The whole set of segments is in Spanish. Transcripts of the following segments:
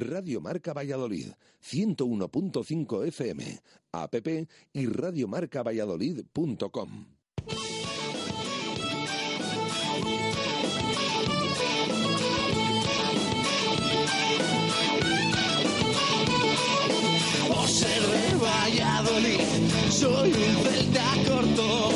Radio Marca Valladolid, 101.5 FM, app y radiomarcavalladolid.com. Valladolid, soy un celta corto.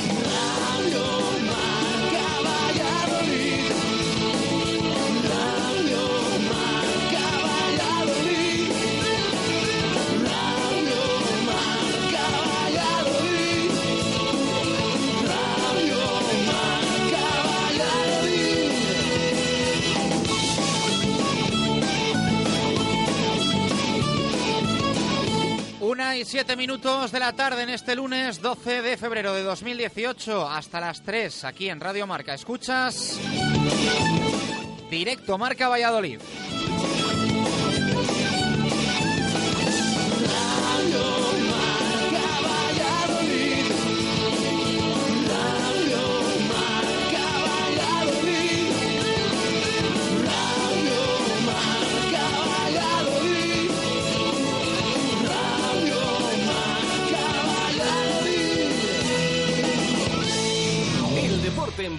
Una y siete minutos de la tarde en este lunes 12 de febrero de 2018 hasta las 3 aquí en Radio Marca. Escuchas directo Marca Valladolid.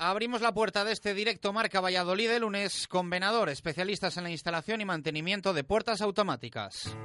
Abrimos la puerta de este directo Marca Valladolid de lunes con Venador, especialistas en la instalación y mantenimiento de puertas automáticas.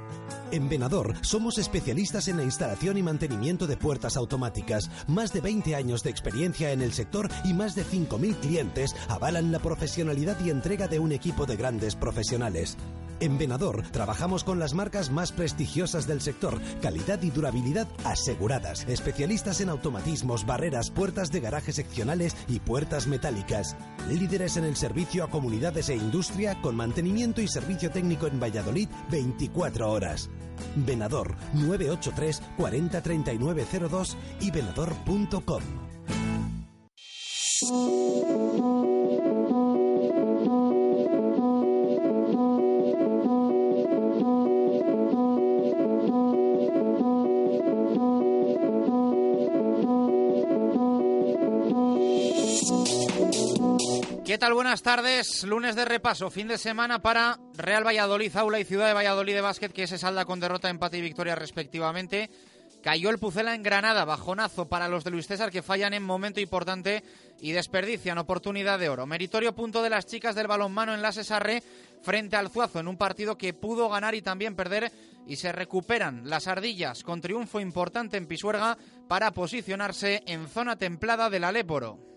En Venador somos especialistas en la instalación y mantenimiento de puertas automáticas. Más de 20 años de experiencia en el sector y más de 5.000 clientes avalan la profesionalidad y entrega de un equipo de grandes profesionales. En Venador trabajamos con las marcas más prestigiosas del sector, calidad y durabilidad aseguradas, especialistas en automatismos, barreras, puertas de garaje seccionales y puertas metálicas. Líderes en el servicio a comunidades e industria con mantenimiento y servicio técnico en Valladolid 24 horas. Venador 983 40 39 02 y venador.com. ¿Qué tal? Buenas tardes. Lunes de repaso, fin de semana para Real Valladolid, Aula y Ciudad de Valladolid de Básquet, que se salda con derrota, empate y victoria respectivamente. Cayó el Pucela en Granada, bajonazo para los de Luis César que fallan en momento importante y desperdician oportunidad de oro. Meritorio punto de las chicas del balonmano en la Cesarre frente al Zuazo en un partido que pudo ganar y también perder y se recuperan las ardillas con triunfo importante en Pisuerga para posicionarse en zona templada del Aléporo.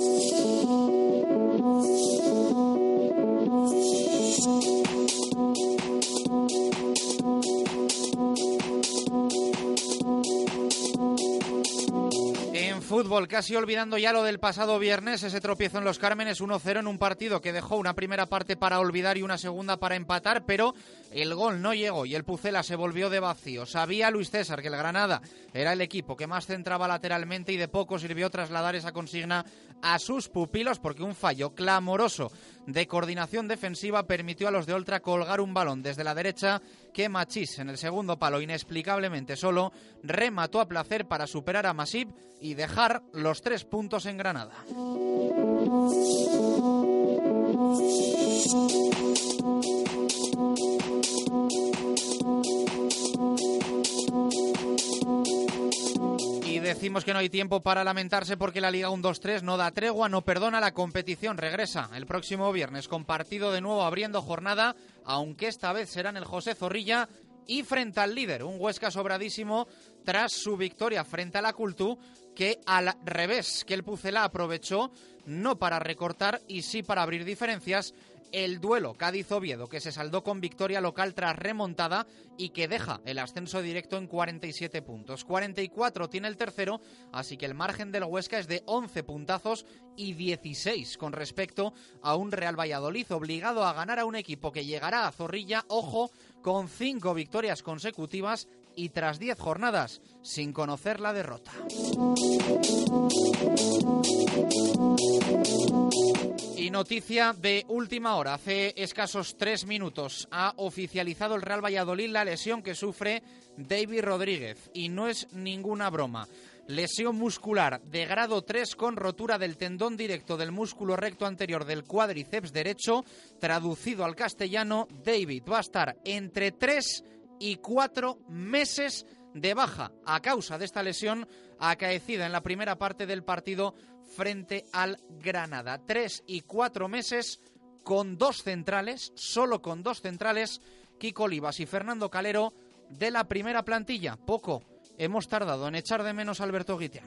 Thank you. Fútbol, casi olvidando ya lo del pasado viernes, ese tropiezo en los Cármenes 1-0 en un partido que dejó una primera parte para olvidar y una segunda para empatar, pero el gol no llegó y el Pucela se volvió de vacío. Sabía Luis César que el Granada era el equipo que más centraba lateralmente y de poco sirvió trasladar esa consigna a sus pupilos porque un fallo clamoroso de coordinación defensiva permitió a los de Oltra colgar un balón desde la derecha que Machís en el segundo palo inexplicablemente solo remató a placer para superar a Masip y dejar los tres puntos en Granada. Decimos que no hay tiempo para lamentarse porque la Liga 1-2-3 no da tregua, no perdona, la competición regresa el próximo viernes con partido de nuevo abriendo jornada, aunque esta vez será en el José Zorrilla y frente al líder, un Huesca sobradísimo tras su victoria frente a la Cultú, que al revés, que el Pucela aprovechó no para recortar y sí para abrir diferencias el duelo Cádiz-Oviedo, que se saldó con victoria local tras remontada y que deja el ascenso directo en 47 puntos. 44 tiene el tercero, así que el margen del Huesca es de 11 puntazos y 16 con respecto a un Real Valladolid obligado a ganar a un equipo que llegará a Zorrilla, ojo, con 5 victorias consecutivas y tras 10 jornadas sin conocer la derrota. Y noticia de última hora, hace escasos tres minutos ha oficializado el Real Valladolid la lesión que sufre David Rodríguez y no es ninguna broma. Lesión muscular de grado 3 con rotura del tendón directo del músculo recto anterior del cuádriceps derecho. Traducido al castellano, David va a estar entre 3 y 4 meses de baja a causa de esta lesión acaecida en la primera parte del partido frente al Granada. Tres y cuatro meses con dos centrales, solo con dos centrales, Kiko Olivas y Fernando Calero de la primera plantilla. Poco hemos tardado en echar de menos a Alberto Guitián.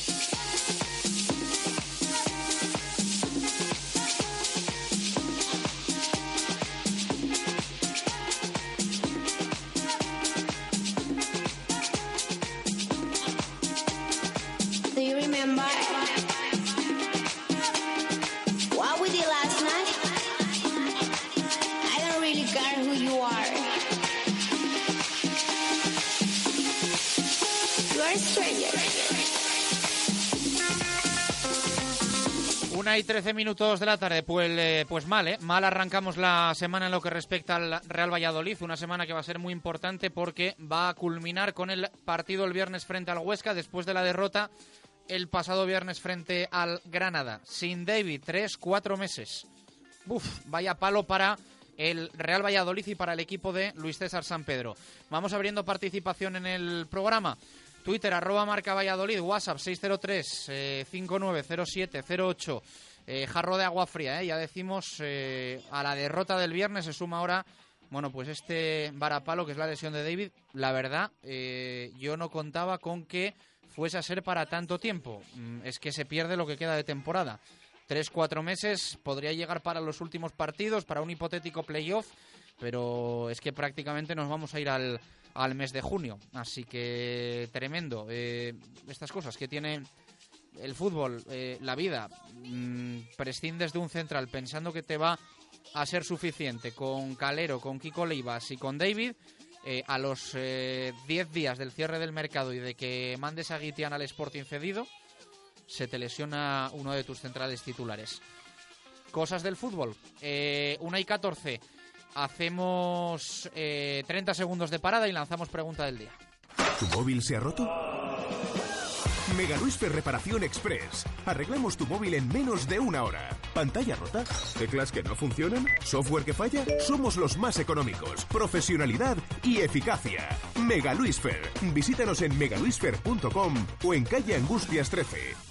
Una y trece minutos de la tarde, pues, eh, pues mal, ¿eh? Mal arrancamos la semana en lo que respecta al Real Valladolid, una semana que va a ser muy importante porque va a culminar con el partido el viernes frente al Huesca después de la derrota el pasado viernes frente al Granada. Sin David, tres, cuatro meses. Uf, vaya palo para el Real Valladolid y para el equipo de Luis César San Pedro. Vamos abriendo participación en el programa. Twitter, arroba marca Valladolid, WhatsApp 603 eh, 590708. Eh, jarro de agua fría, eh, ya decimos, eh, a la derrota del viernes se suma ahora, bueno, pues este varapalo que es la lesión de David. La verdad, eh, yo no contaba con que fuese a ser para tanto tiempo. Mm, Es que se pierde lo que queda de temporada. Tres, cuatro meses, podría llegar para los últimos partidos, para un hipotético playoff, pero es que prácticamente nos vamos a ir al, al mes de junio. Así que tremendo. Eh, estas cosas que tiene el fútbol, eh, la vida. Mm, prescindes de un central pensando que te va a ser suficiente con Calero, con Kiko Leivas y con David, eh, a los 10 eh, días del cierre del mercado y de que mandes a Guitián al Sporting cedido, se te lesiona uno de tus centrales titulares. Cosas del fútbol. Una y 14. Hacemos 30 segundos de parada y lanzamos pregunta del día. ¿Tu móvil se ha roto? Mega Luisfer Reparación Express. Arreglamos tu móvil en menos de una hora. ¿Pantalla rota? ¿Teclas que no funcionan? ¿Software que falla? Somos los más económicos. Profesionalidad y eficacia. Mega Luisfer. Visítanos en megaluisfer.com o en calle Angustias 13.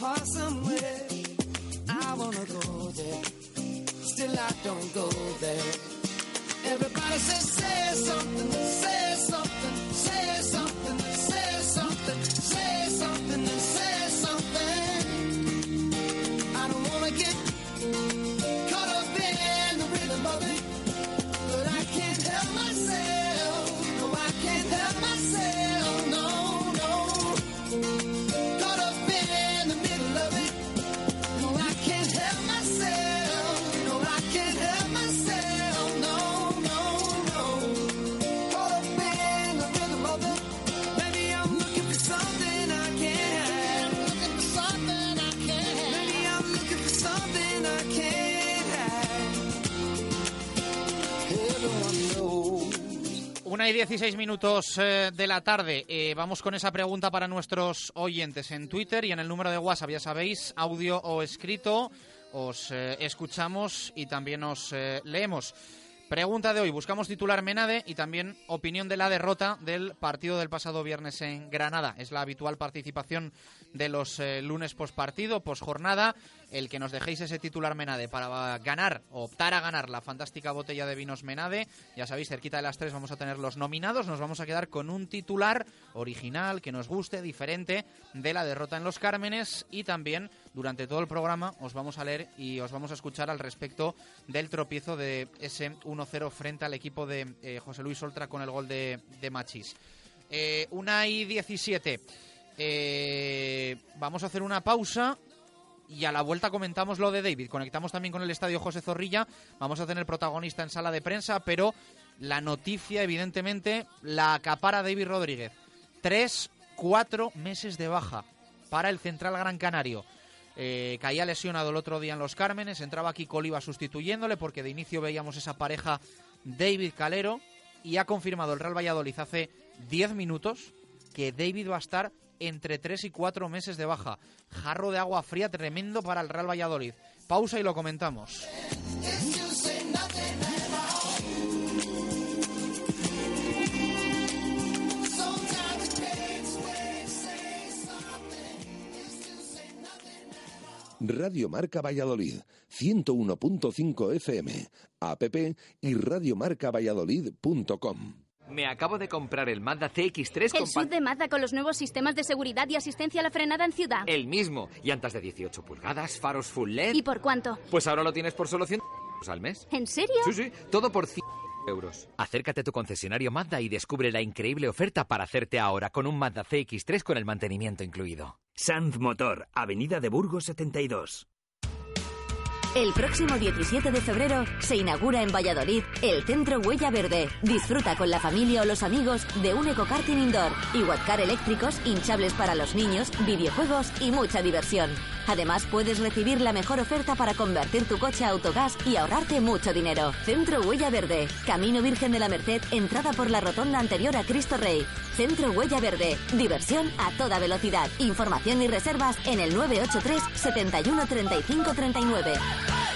heart somewhere, I wanna go there. Still I don't go there. Everybody says, say something, say something, Una y 16 minutos eh, de la tarde. Eh, vamos con esa pregunta para nuestros oyentes en Twitter y en el número de WhatsApp. Ya sabéis, audio o escrito. Os eh, escuchamos y también os leemos. Pregunta de hoy. Buscamos titular Menade y también opinión de la derrota del partido del pasado viernes en Granada. Es la habitual participación de los eh, lunes postpartido, posjornada. El que nos dejéis ese titular Menade para ganar, optar a ganar la fantástica botella de vinos Menade. Ya sabéis, cerquita de las tres vamos a tener los nominados. Nos vamos a quedar con un titular original que nos guste, diferente de la derrota en los Cármenes. Y también durante todo el programa os vamos a leer y os vamos a escuchar al respecto del tropiezo de ese 1-0 frente al equipo de eh, José Luis Oltra con el gol de, de. Eh, una y 17. Eh, vamos a hacer una pausa y a la vuelta comentamos lo de David. Conectamos también con el estadio José Zorrilla. Vamos a tener protagonista en sala de prensa, pero la noticia, evidentemente, la acapara David Rodríguez. Tres, cuatro meses de baja para el central Gran Canario. Eh, caía lesionado el otro día en los Cármenes, entraba aquí Coliva sustituyéndole porque de inicio veíamos esa pareja David Calero y ha confirmado el Real Valladolid hace 10 minutos que David va a estar entre 3 y 4 meses de baja. Jarro de agua fría tremendo para el Real Valladolid. Pausa y lo comentamos. Radio Marca Valladolid, 101.5 FM, app y radiomarcavalladolid.com. Me acabo de comprar el Mazda CX-3 con El sub de Mazda con los nuevos sistemas de seguridad y asistencia a la frenada en ciudad. El mismo. Llantas de 18 pulgadas, faros full LED. ¿Y por cuánto? Pues ahora lo tienes por solo 100 al mes. ¿En serio? Sí, sí, todo por 100 euros. Acércate a tu concesionario Mazda y descubre la increíble oferta para hacerte ahora con un Mazda CX-3 con el mantenimiento incluido. Sanz Motor, Avenida de Burgos 72. El próximo 17 de febrero se inaugura en Valladolid el Centro Huella Verde. Disfruta con la familia o los amigos de un ecokarting indoor, iguatcar eléctricos, hinchables para los niños, videojuegos y mucha diversión. Además, puedes recibir la mejor oferta para convertir tu coche a autogás y ahorrarte mucho dinero. Centro Huella Verde, Camino Virgen de la Merced, entrada por la rotonda anterior a Cristo Rey. Centro Huella Verde, diversión a toda velocidad. Información y reservas en el 983 71 35 39. Hey!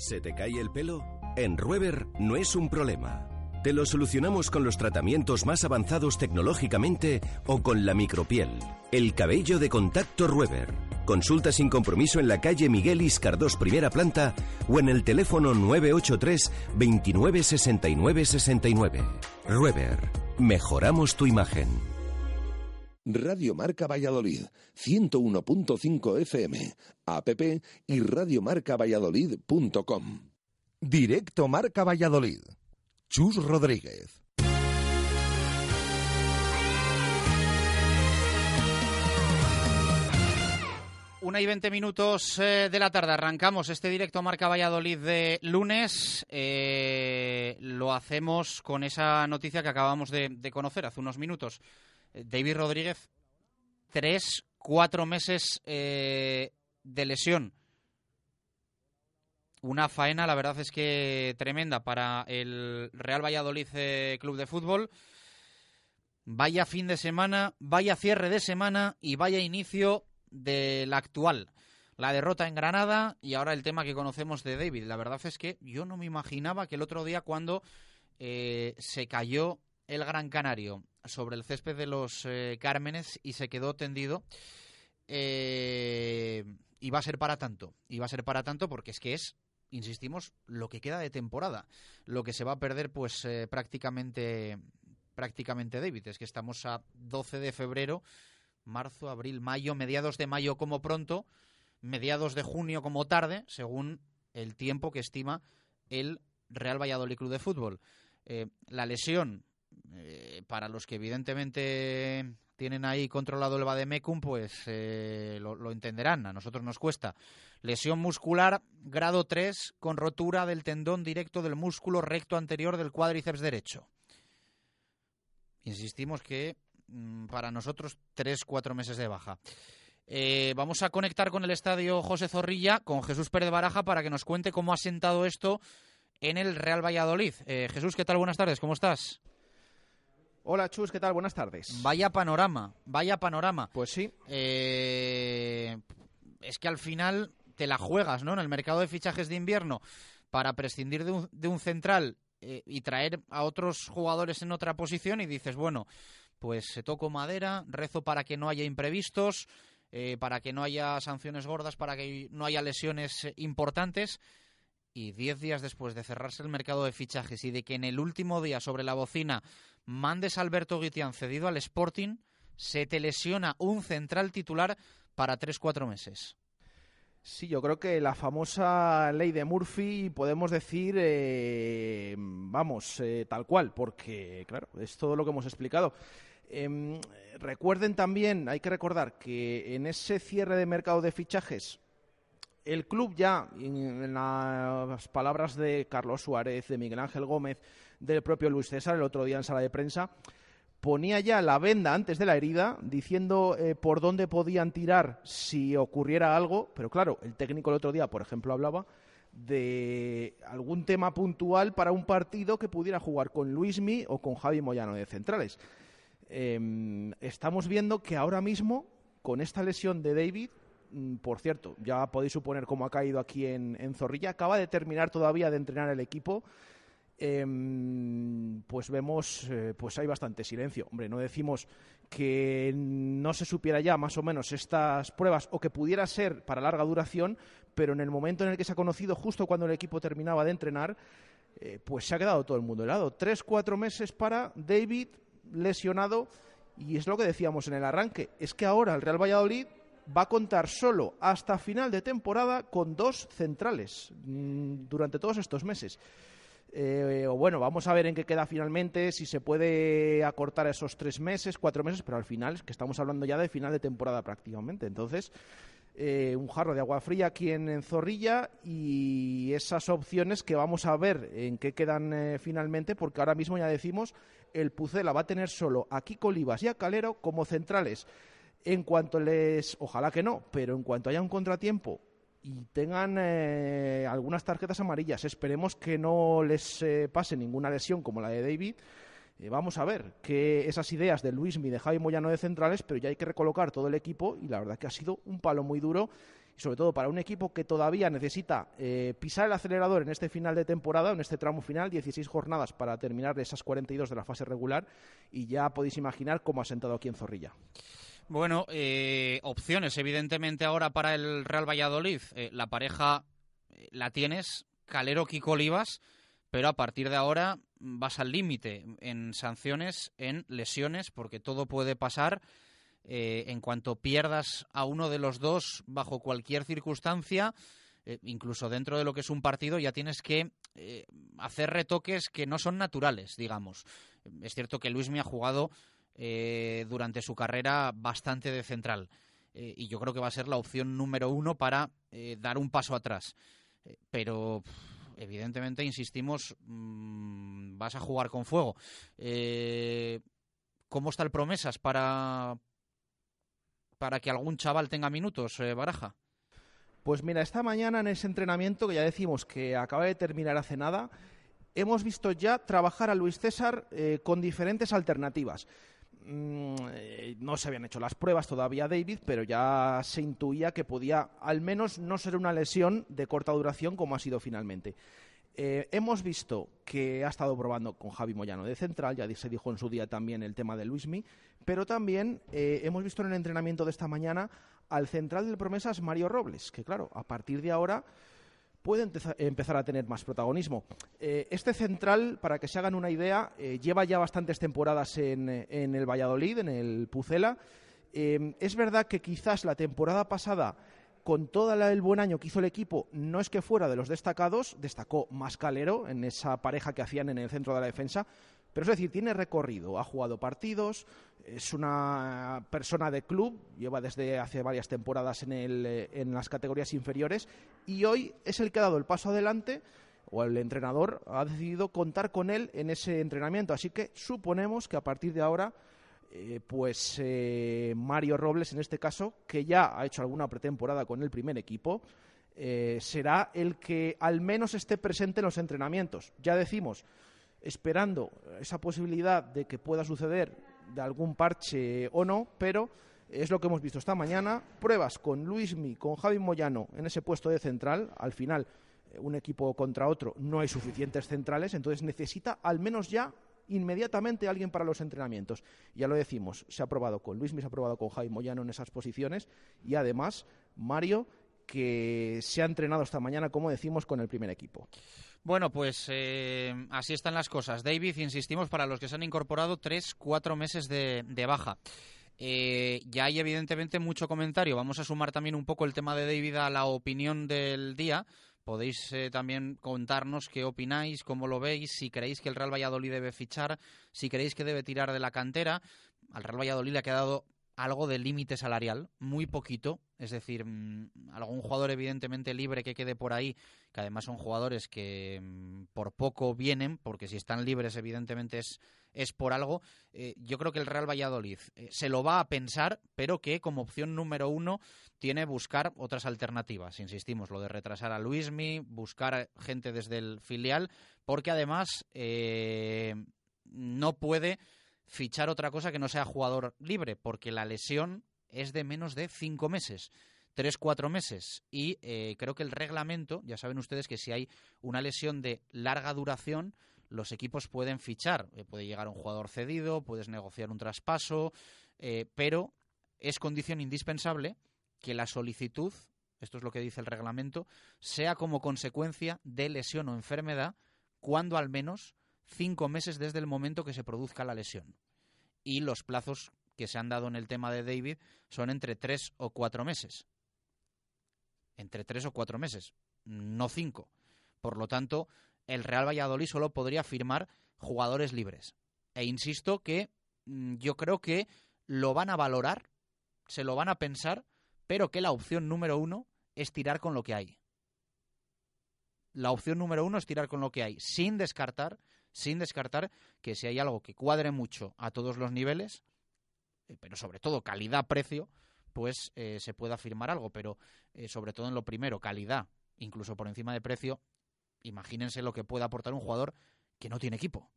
¿Se te cae el pelo? En Rueber no es un problema. Te lo solucionamos con los tratamientos más avanzados tecnológicamente o con la micropiel. El cabello de contacto Rueber. Consulta sin compromiso en la calle Miguel Iscardós, primera planta, o en el teléfono 983 29 69 69. Rueber. Mejoramos tu imagen. Radio Marca Valladolid, 101.5 FM, app y radiomarcavalladolid.com. Directo Marca Valladolid. Chus Rodríguez. Una y veinte minutos eh, de la tarde. Arrancamos este directo Marca Valladolid de lunes. Eh, lo hacemos con esa noticia que acabamos de, de conocer hace unos minutos. Eh, David Rodríguez, tres, cuatro meses eh, de lesión. Una faena, la verdad es que tremenda para el Real Valladolid eh, Club de Fútbol. Vaya fin de semana, vaya cierre de semana y vaya inicio de la actual. La derrota en Granada y ahora el tema que conocemos de David. La verdad es que yo no me imaginaba que el otro día cuando se cayó el Gran Canario sobre el césped de los eh, Cármenes y se quedó tendido. Eh, y va a ser para tanto. Y va a ser para tanto porque es que es, insistimos, lo que queda de temporada. Lo que se va a perder, pues eh, prácticamente, prácticamente David. Es que estamos a 12 de febrero, marzo, abril, mayo, mediados de mayo como pronto, mediados de junio como tarde, según el tiempo que estima el Real Valladolid Club de Fútbol. la lesión eh, para los que evidentemente tienen ahí controlado el Vademecum, pues eh, lo, entenderán. A nosotros nos cuesta. Lesión muscular grado 3 con rotura del tendón directo del músculo recto anterior del cuádriceps derecho. Insistimos que mm, para nosotros 3-4 meses de baja. Eh, vamos a conectar con el estadio José Zorrilla, con Jesús Pérez Baraja, para que nos cuente cómo ha sentado esto en el Real Valladolid. Jesús, ¿qué tal? Buenas tardes, ¿cómo estás? Hola Chus, ¿qué tal? Buenas tardes. Vaya panorama, vaya panorama. Pues sí. Eh, es que al final te la juegas, ¿no? En el mercado de fichajes de invierno para prescindir de un, de un central eh, y traer a otros jugadores en otra posición y dices, bueno, pues se toco madera, rezo para que no haya imprevistos, eh, para que no haya sanciones gordas, para que no haya lesiones importantes. Y diez días después de cerrarse el mercado de fichajes y de que en el último día sobre la bocina mandes Alberto Guitián cedido al Sporting, se te lesiona un central titular para 3-4 meses. Sí, yo creo que la famosa ley de Murphy podemos decir, eh, vamos, eh, tal cual, porque, claro, es todo lo que hemos explicado. Em, recuerden también, hay que recordar que en ese cierre de mercado de fichajes, el club ya, en las palabras de Carlos Suárez, de Miguel Ángel Gómez, del propio Luis César el otro día en sala de prensa, ponía ya la venda antes de la herida, diciendo eh, por dónde podían tirar si ocurriera algo, pero claro, el técnico el otro día, por ejemplo, hablaba de algún tema puntual para un partido que pudiera jugar con Luismi o con Javi Moyano de centrales. Em, estamos viendo que ahora mismo, con esta lesión de David, mm, por cierto, ya podéis suponer cómo ha caído aquí en, en Zorrilla, acaba de terminar todavía de entrenar el equipo em, pues vemos, eh, pues hay bastante silencio. Hombre, no decimos que no se supiera ya más o menos estas pruebas o que pudiera ser para larga duración, pero en el momento en el que se ha conocido, justo cuando el equipo terminaba de entrenar, eh, pues se ha quedado todo el mundo helado. Tres, cuatro meses para David lesionado y es lo que decíamos en el arranque, es que ahora el Real Valladolid va a contar solo hasta final de temporada con dos centrales mm, durante todos estos meses. Eh, o bueno, vamos a ver en qué queda finalmente, si se puede acortar esos tres meses, cuatro meses, pero al final es que estamos hablando ya de final de temporada prácticamente. Entonces, eh, un jarro de agua fría aquí en, Zorrilla y esas opciones que vamos a ver en qué quedan eh, finalmente, porque ahora mismo ya decimos, el Pucela va a tener solo a Kiko Olivas y a Calero como centrales. En cuanto les, ojalá que no, pero en cuanto haya un contratiempo y tengan eh, algunas tarjetas amarillas, esperemos que no les pase ninguna lesión como la de David, eh, vamos a ver que esas ideas de Luismi, de Javi Moyano de centrales, pero ya hay que recolocar todo el equipo y la verdad que ha sido un palo muy duro y sobre todo para un equipo que todavía necesita eh, pisar el acelerador en este final de temporada, en este tramo final, 16 jornadas para terminar esas 42 de la fase regular y ya podéis imaginar cómo ha sentado aquí en Zorrilla. Bueno, eh, opciones evidentemente ahora para el Real Valladolid. la pareja la tienes, Calero Kiko Olivas pero a partir de ahora vas al límite en sanciones, en lesiones, porque todo puede pasar. Eh, en cuanto pierdas a uno de los dos bajo cualquier circunstancia, eh, incluso dentro de lo que es un partido, ya tienes que eh, hacer retoques que no son naturales, digamos. Es cierto que Luis me ha jugado durante su carrera bastante de central y yo creo que va a ser la opción número uno para dar un paso atrás. pero evidentemente, insistimos, mm, vas a jugar con fuego. Eh, ¿Cómo está el promesas para, para que algún chaval tenga minutos, eh, Baraja? Pues mira, esta mañana en ese entrenamiento, que ya decimos que acaba de terminar hace nada, hemos visto ya trabajar a Luis César eh, con diferentes alternativas. Mm, eh, no se habían hecho las pruebas todavía David, pero ya se intuía que podía al menos no ser una lesión de corta duración como ha sido finalmente. Eh, hemos visto que ha estado probando con Javi Moyano de central, ya se dijo en su día también el tema de Luismi, pero también eh, hemos visto en el entrenamiento de esta mañana al central del promesas Mario Robles, que claro, a partir de ahora puede empezar a tener más protagonismo. Eh, este central, para que se hagan una idea, eh, lleva ya bastantes temporadas en, el Valladolid, en el Pucela. Eh, es verdad que quizás la temporada pasada, con todo el buen año que hizo el equipo, no es que fuera de los destacados, destacó más Calero en esa pareja que hacían en el centro de la defensa, pero es decir, tiene recorrido, ha jugado partidos, es una persona de club, lleva desde hace varias temporadas en, el, eh, en las categorías inferiores y hoy es el que ha dado el paso adelante o el entrenador ha decidido contar con él en ese entrenamiento. Así que suponemos que a partir de ahora, eh, pues eh, Mario Robles, en este caso, que ya ha hecho alguna pretemporada con el primer equipo, será el que al menos esté presente en los entrenamientos. Ya decimos, esperando esa posibilidad de que pueda suceder de algún parche o no, pero es lo que hemos visto esta mañana. Pruebas con Luismi, con Javi Moyano en ese puesto de central. Al final, eh, un equipo contra otro, no hay suficientes centrales, entonces necesita al menos ya inmediatamente alguien para los entrenamientos. Ya lo decimos, se ha probado con Luismi, se ha probado con Javi Moyano en esas posiciones y además Mario que se ha entrenado esta mañana, como decimos, con el primer equipo. Bueno, pues eh, así están las cosas. David, insistimos, para los que se han incorporado, tres, cuatro meses de, baja. Eh, ya hay evidentemente mucho comentario. Vamos a sumar también un poco el tema de David a la opinión del día. Podéis eh, también contarnos qué opináis, cómo lo veis, si creéis que el Real Valladolid debe fichar, si creéis que debe tirar de la cantera. Al Real Valladolid le ha quedado algo de límite salarial, muy poquito, es decir, mm, algún jugador evidentemente libre que quede por ahí, que además son jugadores que mm, por poco vienen, porque si están libres evidentemente es, es por algo. Eh, yo creo que el Real Valladolid eh, se lo va a pensar, pero que como opción número uno tiene buscar otras alternativas. Insistimos, lo de retrasar a Luismi, buscar gente desde el filial, porque además eh, no puede fichar otra cosa que no sea jugador libre, porque la lesión es de menos de cinco meses. Tres, cuatro meses. Y eh, creo que el reglamento, ya saben ustedes que si hay una lesión de larga duración, los equipos pueden fichar. Eh, puede llegar un jugador cedido, puedes negociar un traspaso, eh, pero es condición indispensable que la solicitud, esto es lo que dice el reglamento, sea como consecuencia de lesión o enfermedad cuando al menos cinco meses desde el momento que se produzca la lesión. Y los plazos que se han dado en el tema de David son entre tres o cuatro meses. Entre tres o cuatro meses, no cinco. Por lo tanto, el Real Valladolid solo podría firmar jugadores libres. E insisto que mm, yo creo que lo van a valorar, se lo van a pensar, pero que la opción número uno es tirar con lo que hay. La opción número uno es tirar con lo que hay, sin descartar, sin descartar que si hay algo que cuadre mucho a todos los niveles, eh, pero sobre todo calidad-precio, pues eh, se pueda firmar algo. Pero eh, sobre todo en lo primero, calidad, incluso por encima de precio, imagínense lo que puede aportar un jugador que no tiene equipo,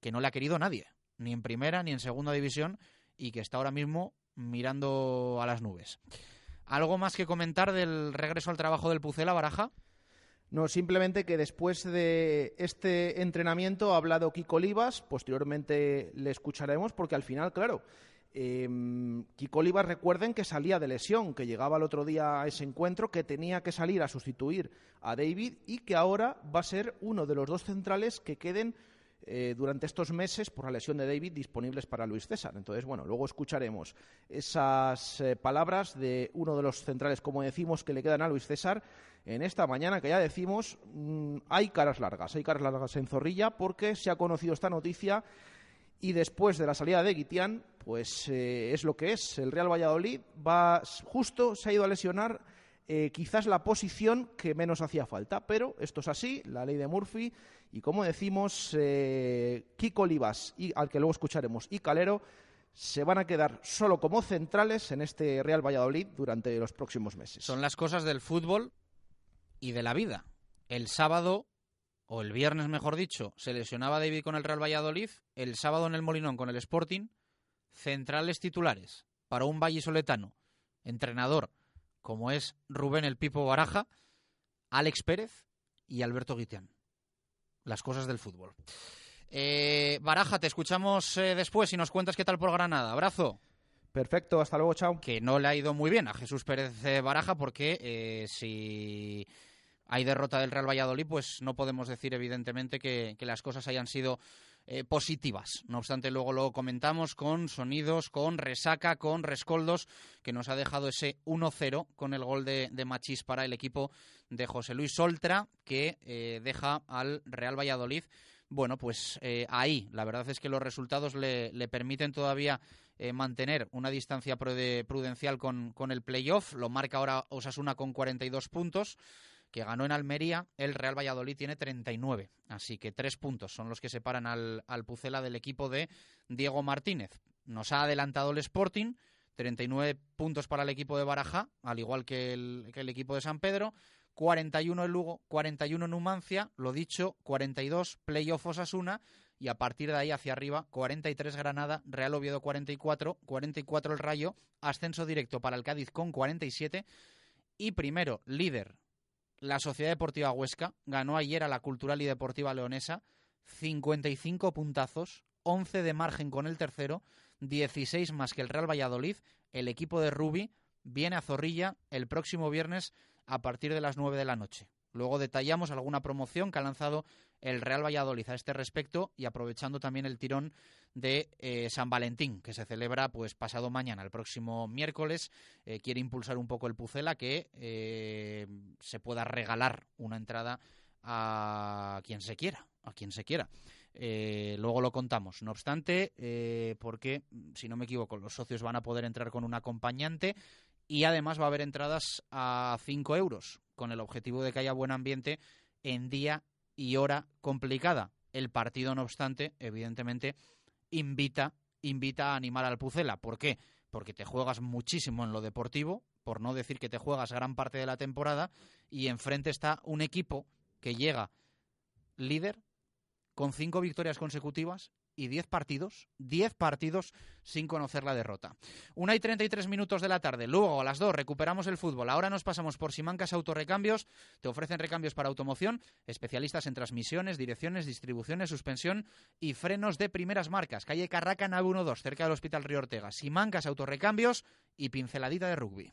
que no le ha querido nadie, ni en primera ni en segunda división, y que está ahora mismo mirando a las nubes. ¿Algo más que comentar del regreso al trabajo del Pucela Baraja? No, simplemente que después de este entrenamiento ha hablado Kiko Olivas, posteriormente le escucharemos, porque al final, claro, eh, Kiko Olivas, recuerden que salía de lesión, que llegaba el otro día a ese encuentro, que tenía que salir a sustituir a David y que ahora va a ser uno de los dos centrales que queden eh, durante estos meses por la lesión de David disponibles para Luis César. Entonces, bueno, luego escucharemos esas eh, palabras de uno de los centrales, como decimos, que le quedan a Luis César en esta mañana, que ya decimos, mm, hay caras largas, hay caras largas en Zorrilla porque se ha conocido esta noticia y después de la salida de Guitián, pues eh, es lo que es. El Real Valladolid va justo, se ha ido a lesionar quizás la posición que menos hacía falta, pero esto es así, la ley de Murphy, y como decimos, eh, Kiko Olivas, al que luego escucharemos, y Calero, se van a quedar solo como centrales en este Real Valladolid durante los próximos meses. Son las cosas del fútbol y de la vida. El sábado o el viernes mejor dicho, se lesionaba David con el Real Valladolid, el sábado en el Molinón con el Sporting, centrales titulares para un vallisoletano, entrenador como es Rubén el Pipo Baraja, Alex Pérez y Alberto Guitián. Las cosas del fútbol. Eh, Baraja, te escuchamos eh, después y nos cuentas qué tal por Granada. Abrazo. Perfecto, hasta luego, chao. Que no le ha ido muy bien a Jesús Pérez eh, Baraja porque si hay derrota del Real Valladolid, pues no podemos decir evidentemente que, las cosas hayan sido eh, positivas. No obstante, luego lo comentamos con sonidos, con resaca, con rescoldos, que nos ha dejado ese 1-0 con el gol de, Machís para el equipo de José Luis Soltra, que eh, deja al Real Valladolid. Bueno, pues eh, ahí la verdad es que los resultados le, permiten todavía mantener una distancia prudencial con, con el playoff. Lo marca ahora Osasuna con 42 puntos que ganó en Almería, el Real Valladolid tiene 39. Así que tres puntos son los que separan al, al Pucela del equipo de Diego Martínez. Nos ha adelantado el Sporting, 39 puntos para el equipo de Baraja, al igual que el, que el equipo de San Pedro. 41 en Lugo, 41 en Numancia, lo dicho, 42 playoff Osasuna y a partir de ahí hacia arriba 43 Granada, Real Oviedo 44, 44 el Rayo, ascenso directo para el Cádiz con 47 y primero líder la Sociedad Deportiva Huesca ganó ayer a la Cultural y Deportiva Leonesa 55 puntazos, 11 de margen con el tercero, 16 más que el Real Valladolid. El equipo de Rubi viene a Zorrilla el próximo viernes a partir de las 9 de la noche. Luego detallamos alguna promoción que ha lanzado el Real Valladolid a este respecto y aprovechando también el tirón de eh, San Valentín, que se celebra pues pasado mañana, el próximo miércoles. Eh, quiere impulsar un poco el Pucela que eh, se pueda regalar una entrada a quien se quiera, a quien se quiera. luego lo contamos. No obstante, porque, si no me equivoco, los socios van a poder entrar con un acompañante y además va a haber entradas a 5 euros, con el objetivo de que haya buen ambiente en día y hora complicada. El partido, no obstante, evidentemente, invita, invita a animar al Pucela. ¿Por qué? Porque te juegas muchísimo en lo deportivo, por no decir que te juegas gran parte de la temporada, y enfrente está un equipo que llega líder con cinco victorias consecutivas y 10 partidos, 10 partidos sin conocer la derrota. Una y 33 minutos de la tarde. Luego, a las 2, recuperamos el fútbol. Ahora nos pasamos por Simancas Autorecambios. Te ofrecen recambios para automoción, especialistas en transmisiones, direcciones, distribuciones, suspensión y frenos de primeras marcas. Calle Carraca, nave 12, cerca del Hospital Río Ortega. Simancas Autorecambios y pinceladita de rugby.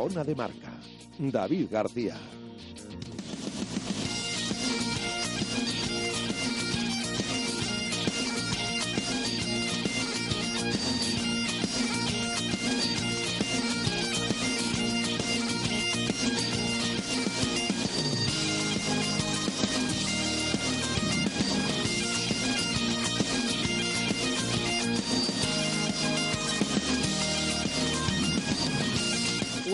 Zona de marca. David García.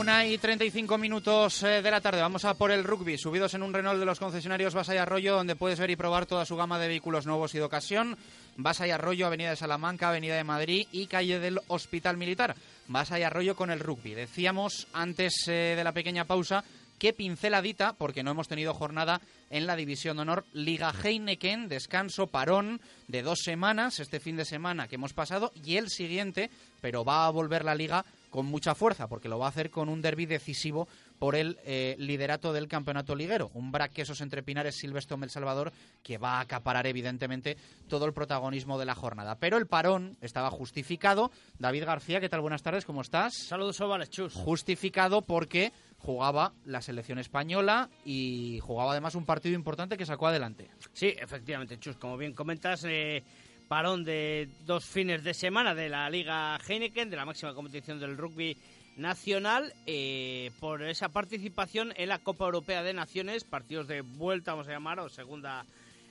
Una y 35 minutos eh, de la tarde. Vamos a por el rugby, subidos en un Renault de los concesionarios Basa y Arroyo, donde puedes ver y probar toda su gama de vehículos nuevos y de ocasión. Basa y Arroyo, Avenida de Salamanca, Avenida de Madrid y calle del Hospital Militar. Basa y Arroyo con el rugby. Decíamos antes eh, de la pequeña pausa que pinceladita, porque no hemos tenido jornada en la División de Honor Liga Heineken, descanso, parón de dos semanas, este fin de semana que hemos pasado, y el siguiente, pero va a volver la liga con mucha fuerza, porque lo va a hacer con un derby decisivo por el eh, liderato del campeonato liguero. Un braquesos entre Pinares, Silvestre El Salvador, que va a acaparar evidentemente todo el protagonismo de la jornada. Pero el parón estaba justificado. David García, ¿qué tal? Buenas tardes, ¿cómo estás? Saludos, Ovales, chus. Justificado porque jugaba la selección española y jugaba además un partido importante que sacó adelante. Sí, efectivamente, Chus, como bien comentas, eh, parón de dos fines de semana de la Liga Heineken, de la máxima competición del rugby nacional, eh, por esa participación en la Copa Europea de Naciones, partidos de vuelta, vamos a llamar, o segunda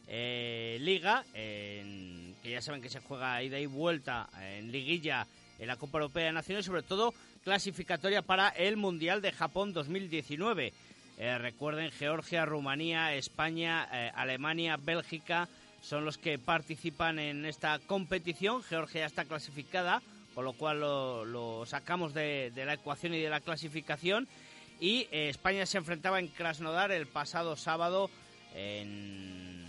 eh, liga, en- que ya saben que se juega ida y vuelta en liguilla en la Copa Europea de Naciones, sobre todo clasificatoria para el Mundial de Japón 2019. Eh, recuerden, Georgia, Rumanía, España, eh, Alemania, Bélgica son los que participan en esta competición. Georgia está clasificada, con lo cual lo, lo sacamos de, de la ecuación y de la clasificación. Y eh, España se enfrentaba en Krasnodar el pasado sábado en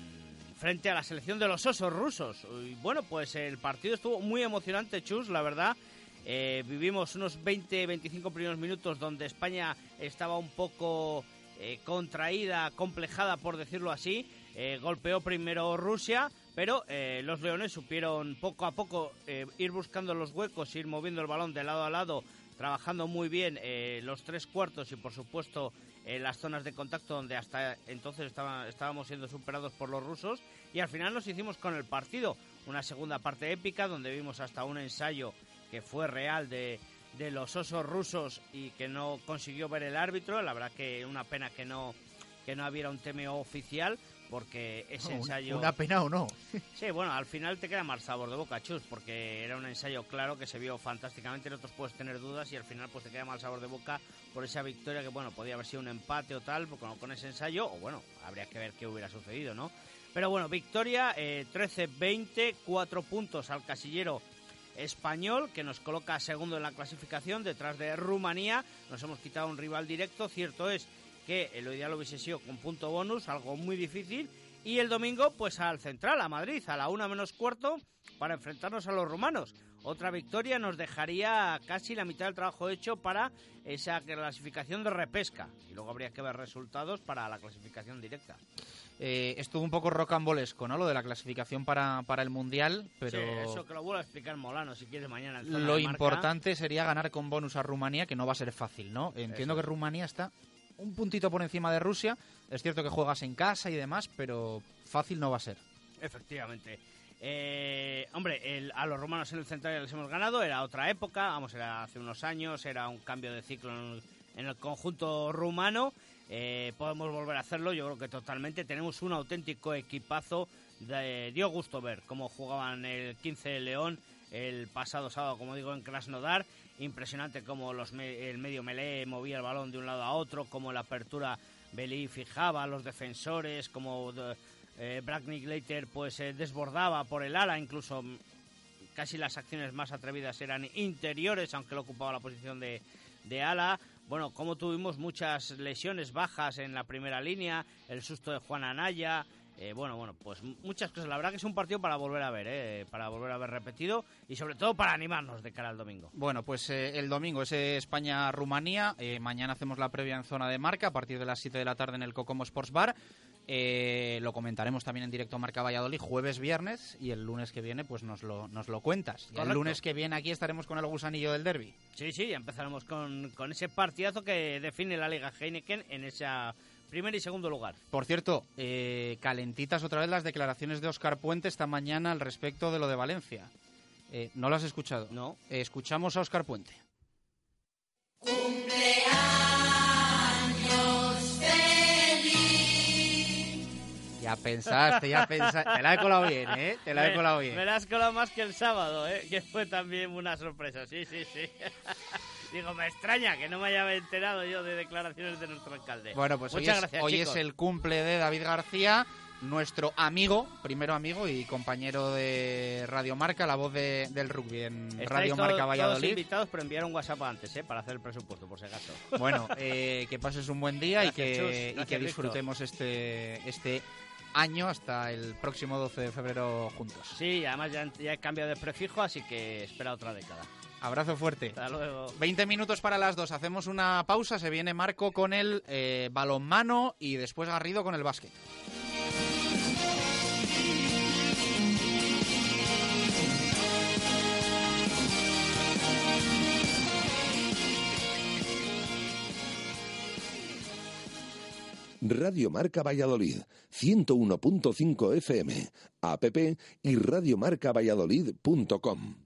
frente a la selección de los osos rusos. Y bueno, pues el partido estuvo muy emocionante, Chus, la verdad. Eh, vivimos unos 20-25 primeros minutos donde España estaba un poco eh, contraída, complejada, por decirlo así. Eh, golpeó primero Rusia, pero eh, los leones supieron poco a poco eh, ir buscando los huecos, ir moviendo el balón de lado a lado, trabajando muy bien eh, los tres cuartos y por supuesto eh, las zonas de contacto donde hasta entonces estábamos siendo superados por los rusos y al final nos hicimos con el partido. Una segunda parte épica donde vimos hasta un ensayo que fue real de, de los osos rusos y que no consiguió ver el árbitro. La verdad que una pena que no, que no hubiera un TMO oficial porque ese Un- ensayo... Una pena o no. Sí, bueno, al final te queda mal sabor de boca, Chus, porque era un ensayo claro que se vio fantásticamente, en otros puedes tener dudas y al final pues te queda mal sabor de boca por esa victoria que, bueno, podía haber sido un empate o tal con, con ese ensayo, o bueno, habría que ver qué hubiera sucedido, ¿no? Pero bueno, victoria eh, 13-20, cuatro puntos al casillero español, que nos coloca segundo en la clasificación, detrás de Rumanía. Nos hemos quitado un rival directo, cierto es que lo ideal hubiese sido con punto bonus, algo muy difícil. Y el domingo, pues al Central, a Madrid, a la una menos cuarto, para enfrentarnos a los rumanos. Otra victoria nos dejaría casi la mitad del trabajo hecho para esa clasificación de repesca. Y luego habría que ver resultados para la clasificación directa. Eh, estuvo un poco rocambolesco, ¿no? Lo de la clasificación para, para el Mundial, pero Sí, eso que lo vuelvo a explicar Molano, si quieres mañana. en Zona lo de importante sería ganar con bonus a Rumanía, que no va a ser fácil, ¿no? Entiendo Eso. que Rumanía está un puntito por encima de Rusia. Es cierto que juegas en casa y demás, pero fácil no va a ser. Efectivamente. Eh, hombre, el- a los romanos en el central les hemos ganado, era otra época, vamos, era hace unos años, era un cambio de ciclo en, en el conjunto rumano. eh, podemos volver a hacerlo, yo creo que totalmente. Tenemos un auténtico equipazo, de, dio gusto ver cómo jugaban el 15 de León el pasado sábado, como digo, en Krasnodar. Impresionante cómo los el medio melee movía el balón de un lado a otro, cómo la apertura Belí fijaba a los defensores, como eh, Later pues eh, desbordaba por el ala, incluso casi las acciones más atrevidas eran interiores, aunque lo ocupaba la posición de, de ala. Bueno, como tuvimos muchas lesiones bajas en la primera línea, el susto de Juan Anaya, eh, bueno, bueno, pues muchas cosas. La verdad que es un partido para volver a ver, eh, para volver a ver repetido y sobre todo para animarnos de cara al domingo. Bueno, pues eh, el domingo es España-Rumanía. mañana hacemos la previa en zona de marca a partir de las 7 de la tarde en el Cocomo Sports Bar. lo comentaremos también en directo Marca Valladolid jueves, viernes y el lunes que viene pues nos lo, nos lo cuentas. el lunes que viene aquí estaremos con el gusanillo del derby. Sí, sí, empezaremos con, con ese partidazo que define la Liga Heineken en esa primer y segundo lugar. Por cierto, eh, calentitas otra vez las declaraciones de Oscar Puente esta mañana al respecto de lo de Valencia. Eh, ¿No lo has escuchado? No. Eh, escuchamos a Oscar Puente. Cumpleaños feliz. Ya pensaste, ya pensaste. Te la he colado bien, ¿eh? Te la he colado bien. Me la has colado más que el sábado, ¿eh? Que fue también una sorpresa. Sí, sí, sí. Digo, me extraña que no me haya enterado yo de declaraciones de nuestro alcalde. Bueno, pues hoy, es, hoy es el cumple de David García, nuestro amigo, primero amigo y compañero de Radio Marca, la voz del rugby en Radio Marca Valladolid. Todos invitados, pero enviar un WhatsApp antes, ¿eh? Para hacer el presupuesto, por si acaso. Bueno, eh, que pases un buen día y que, y que disfrutemos este, este año hasta el próximo 12 de febrero juntos. Sí, además ya, ya he cambiado de prefijo, así que espera otra década. Abrazo fuerte. Hasta luego. 20 minutos para las dos. Hacemos una pausa. Se viene Marco con el eh, balonmano y después Garrido con el básquet. Radio Marca Valladolid, 101.5 FM, app y radiomarcavalladolid.com.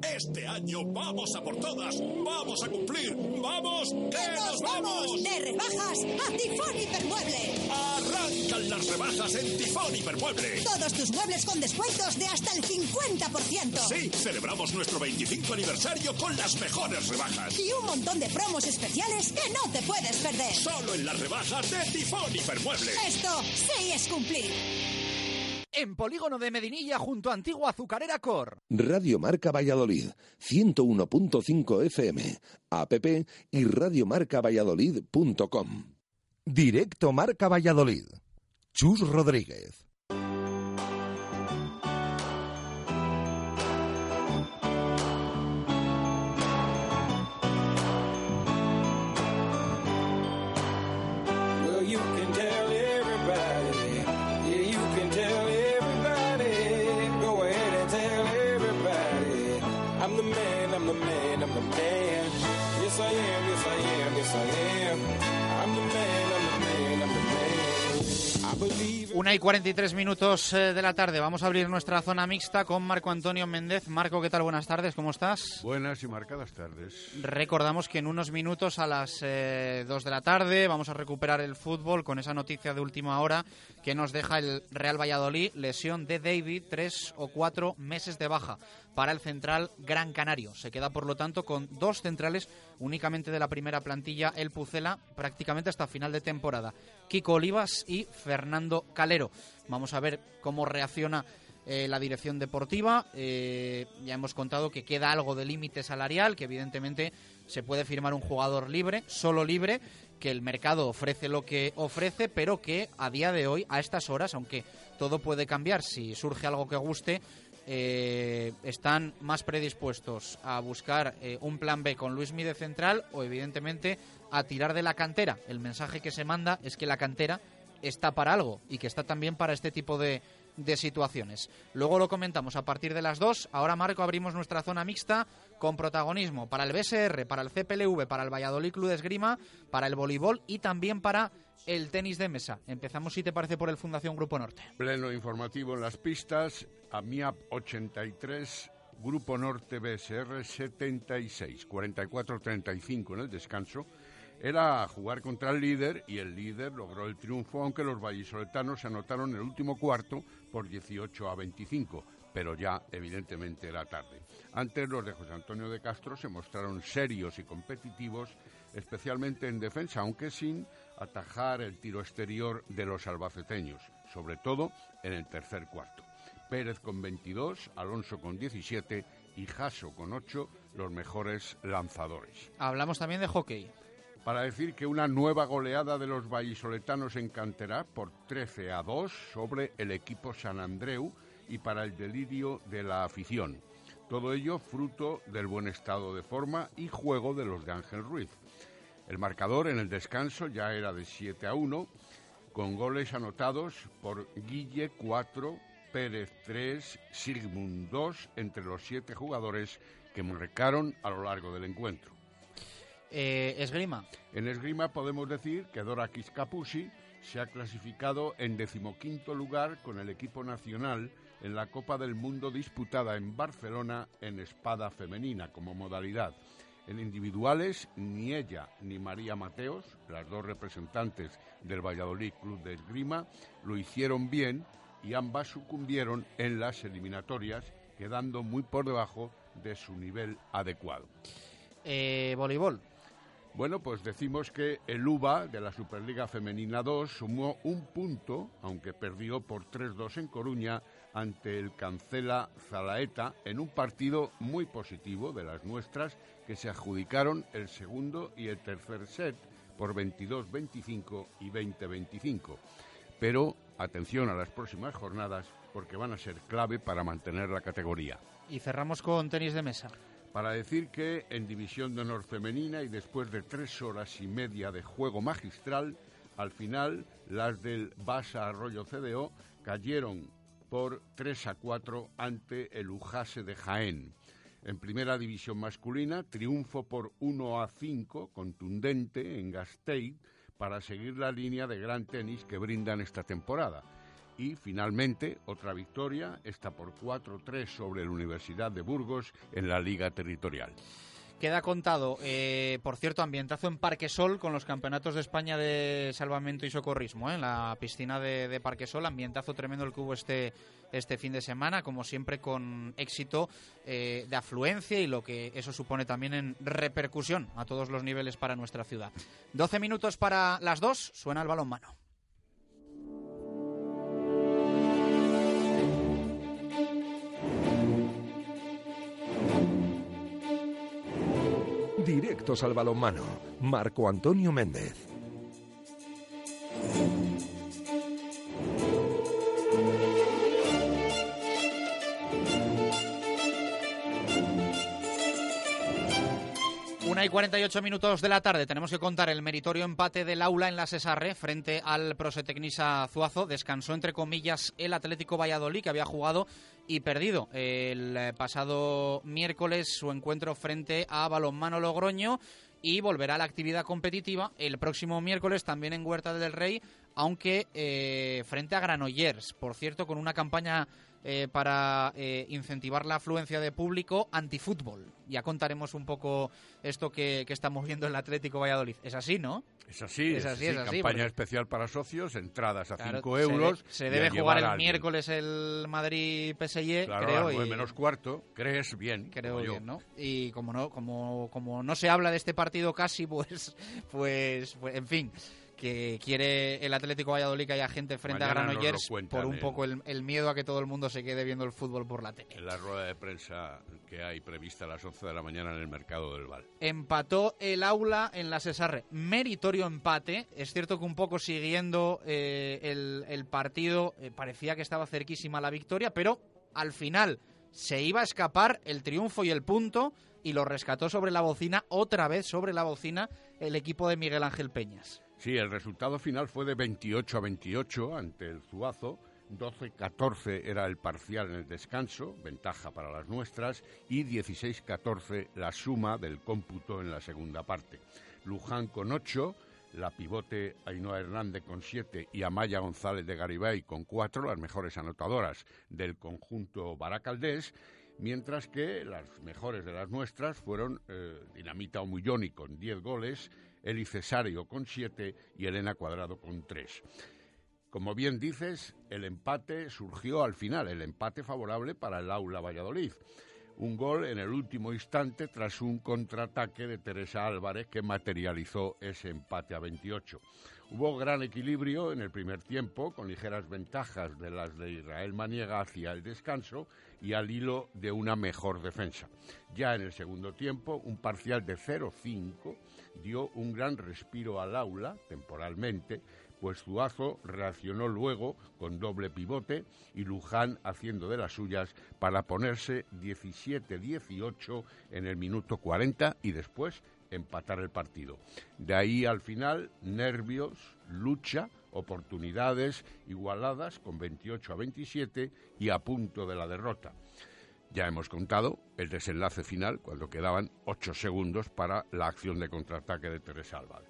Este año vamos a por todas, vamos a cumplir, vamos, que nos vamos. De rebajas a Tifón Hipermueble. Arrancan las rebajas en Tifón Hipermueble. Todos tus muebles con descuentos de hasta el 50%. Sí, celebramos nuestro 25 aniversario con las mejores rebajas. Y un montón de promos especiales que no te puedes perder. Solo en las rebajas de Tifón Hipermueble. Esto sí es cumplir en Polígono de Medinilla junto a Antigua Azucarera Cor. Radio Marca Valladolid, 101.5 FM, app y radiomarcavalladolid.com. Directo Marca Valladolid. Chus Rodríguez. Una y 43 minutos eh, de la tarde. Vamos a abrir nuestra zona mixta con Marco Antonio Méndez. Marco, ¿qué tal? Buenas tardes, ¿cómo estás? Buenas y marcadas tardes. Recordamos que en unos minutos a las eh, 2 de la tarde vamos a recuperar el fútbol con esa noticia de última hora que nos deja el Real Valladolid, lesión de David, tres o cuatro meses de baja para el central Gran Canario. Se queda, por lo tanto, con dos centrales únicamente de la primera plantilla, el Pucela, prácticamente hasta final de temporada. Kiko Olivas y Fernando Calero. Vamos a ver cómo reacciona eh, la dirección deportiva. Eh, ya hemos contado que queda algo de límite salarial, que evidentemente se puede firmar un jugador libre, solo libre, que el mercado ofrece lo que ofrece, pero que a día de hoy, a estas horas, aunque todo puede cambiar si surge algo que guste, eh, están más predispuestos a buscar eh, un plan B con Luis Mide central o evidentemente a tirar de la cantera. El mensaje que se manda es que la cantera está para algo y que está también para este tipo de, de situaciones. Luego lo comentamos a partir de las dos. Ahora, Marco, abrimos nuestra zona mixta con protagonismo para el BSR, para el CPLV, para el Valladolid Club de Esgrima, para el voleibol y también para el tenis de mesa. Empezamos, si te parece, por el Fundación Grupo Norte. Pleno informativo en las pistas. AMIAP 83, Grupo Norte BSR 76, 44-35 en el descanso. Era jugar contra el líder y el líder logró el triunfo, aunque los vallisoletanos se anotaron el último cuarto por 18 a 25, pero ya evidentemente era tarde. Antes los de José Antonio de Castro se mostraron serios y competitivos, especialmente en defensa, aunque sin atajar el tiro exterior de los albaceteños, sobre todo en el tercer cuarto. Pérez con 22, Alonso con 17 y Jasso con 8, los mejores lanzadores. Hablamos también de hockey. Para decir que una nueva goleada de los vallisoletanos en Canterá por 13 a 2 sobre el equipo San Andreu y para el delirio de la afición. Todo ello fruto del buen estado de forma y juego de los de Ángel Ruiz. El marcador en el descanso ya era de 7 a 1, con goles anotados por Guille 4, Pérez 3, Sigmund 2, entre los siete jugadores que marcaron a lo largo del encuentro. Eh, esgrima. En esgrima podemos decir que Dora Kiskapusi se ha clasificado en decimoquinto lugar con el equipo nacional en la Copa del Mundo disputada en Barcelona en espada femenina como modalidad. En individuales, ni ella ni María Mateos, las dos representantes del Valladolid Club de Esgrima, lo hicieron bien y ambas sucumbieron en las eliminatorias, quedando muy por debajo de su nivel adecuado. Eh, voleibol. Bueno, pues decimos que el UBA de la Superliga Femenina 2 sumó un punto, aunque perdió por 3-2 en Coruña ante el Cancela Zalaeta en un partido muy positivo de las nuestras que se adjudicaron el segundo y el tercer set por 22-25 y 20-25. Pero atención a las próximas jornadas porque van a ser clave para mantener la categoría. Y cerramos con tenis de mesa. Para decir que en División de Honor Femenina y después de tres horas y media de juego magistral, al final las del Basa Arroyo CDO cayeron por 3 a 4 ante el Ujase de Jaén. En primera división masculina, triunfo por 1 a 5, contundente en Gasteiz, para seguir la línea de gran tenis que brindan esta temporada. Y finalmente, otra victoria, esta por 4-3 sobre la Universidad de Burgos en la Liga Territorial. Queda contado, eh, por cierto, ambientazo en Parque Sol con los campeonatos de España de salvamento y socorrismo, ¿eh? en la piscina de, de Parque Sol, ambientazo tremendo el que hubo este, este fin de semana, como siempre con éxito eh, de afluencia y lo que eso supone también en repercusión a todos los niveles para nuestra ciudad. 12 minutos para las dos, suena el balón mano. Directos al balonmano. Marco Antonio Méndez. Y Una y 48 minutos de la tarde. Tenemos que contar el meritorio empate del aula en la Cesarre frente al Prosetecnisa Zuazo. Descansó, entre comillas, el Atlético Valladolid, que había jugado y perdido el pasado miércoles su encuentro frente a Balonmano Logroño y volverá a la actividad competitiva el próximo miércoles también en Huerta del Rey, aunque eh, frente a Granollers. Por cierto, con una campaña eh, para eh, incentivar la afluencia de público antifútbol. Ya contaremos un poco esto que, que estamos viendo en el Atlético Valladolid. Es así, ¿no? Es así, Es así, es así, Campaña porque- especial para socios, entradas a Claro, 5 se de- euros. Se, y a debe jugar el miércoles el Madrid-PSG, Claro, creo. y- menos cuarto, crees bien. creo como yo. bien, ¿no? Y como no, como, como no se habla de este partido casi, pues, pues, pues, en fin, que quiere el Atlético Valladolid que haya gente frente Mañana a Granollers cuentan por un en- poco el, el miedo a que todo el mundo se quede viendo el fútbol por la tele. En la rueda de prensa que hay prevista a las 11 de la mañana en el mercado del Val. Empató el aula en la Cesarre. Meritorio empate. Es cierto que un poco siguiendo eh, el, el partido eh, parecía que estaba cerquísima la victoria, pero al final se iba a escapar el triunfo y el punto y lo rescató sobre la bocina, otra vez sobre la bocina, el equipo de Miguel Ángel Peñas. Sí, el resultado final fue de 28 a 28 ante el Zuazo. 12-14 era el parcial en el descanso, ventaja para las nuestras, y 16-14 la suma del cómputo en la segunda parte. Luján con 8, la pivote Ainhoa Hernández con 7 y Amaya González de Garibay con 4, las mejores anotadoras del conjunto baracaldés, mientras que las mejores de las nuestras fueron eh, Dinamita Omulloni con 10 goles, Eli Cesario con 7 y Elena Cuadrado con 3. Como bien dices, el empate surgió al final, el empate favorable para el Aula Valladolid. Un gol en el último instante tras un contraataque de Teresa Álvarez que materializó ese empate a 28. Hubo gran equilibrio en el primer tiempo, con ligeras ventajas de las de Israel Maniega hacia el descanso y al hilo de una mejor defensa. Ya en el segundo tiempo, un parcial de 0-5 dio un gran respiro al aula, temporalmente, pues Zuazo reaccionó luego con doble pivote y Luján haciendo de las suyas para ponerse 17-18 en el minuto 40 y después empatar el partido. De ahí al final, nervios, lucha, oportunidades igualadas con 28 a 27 y a punto de la derrota. Ya hemos contado el desenlace final cuando quedaban 8 segundos para la acción de contraataque de Teresa Álvarez.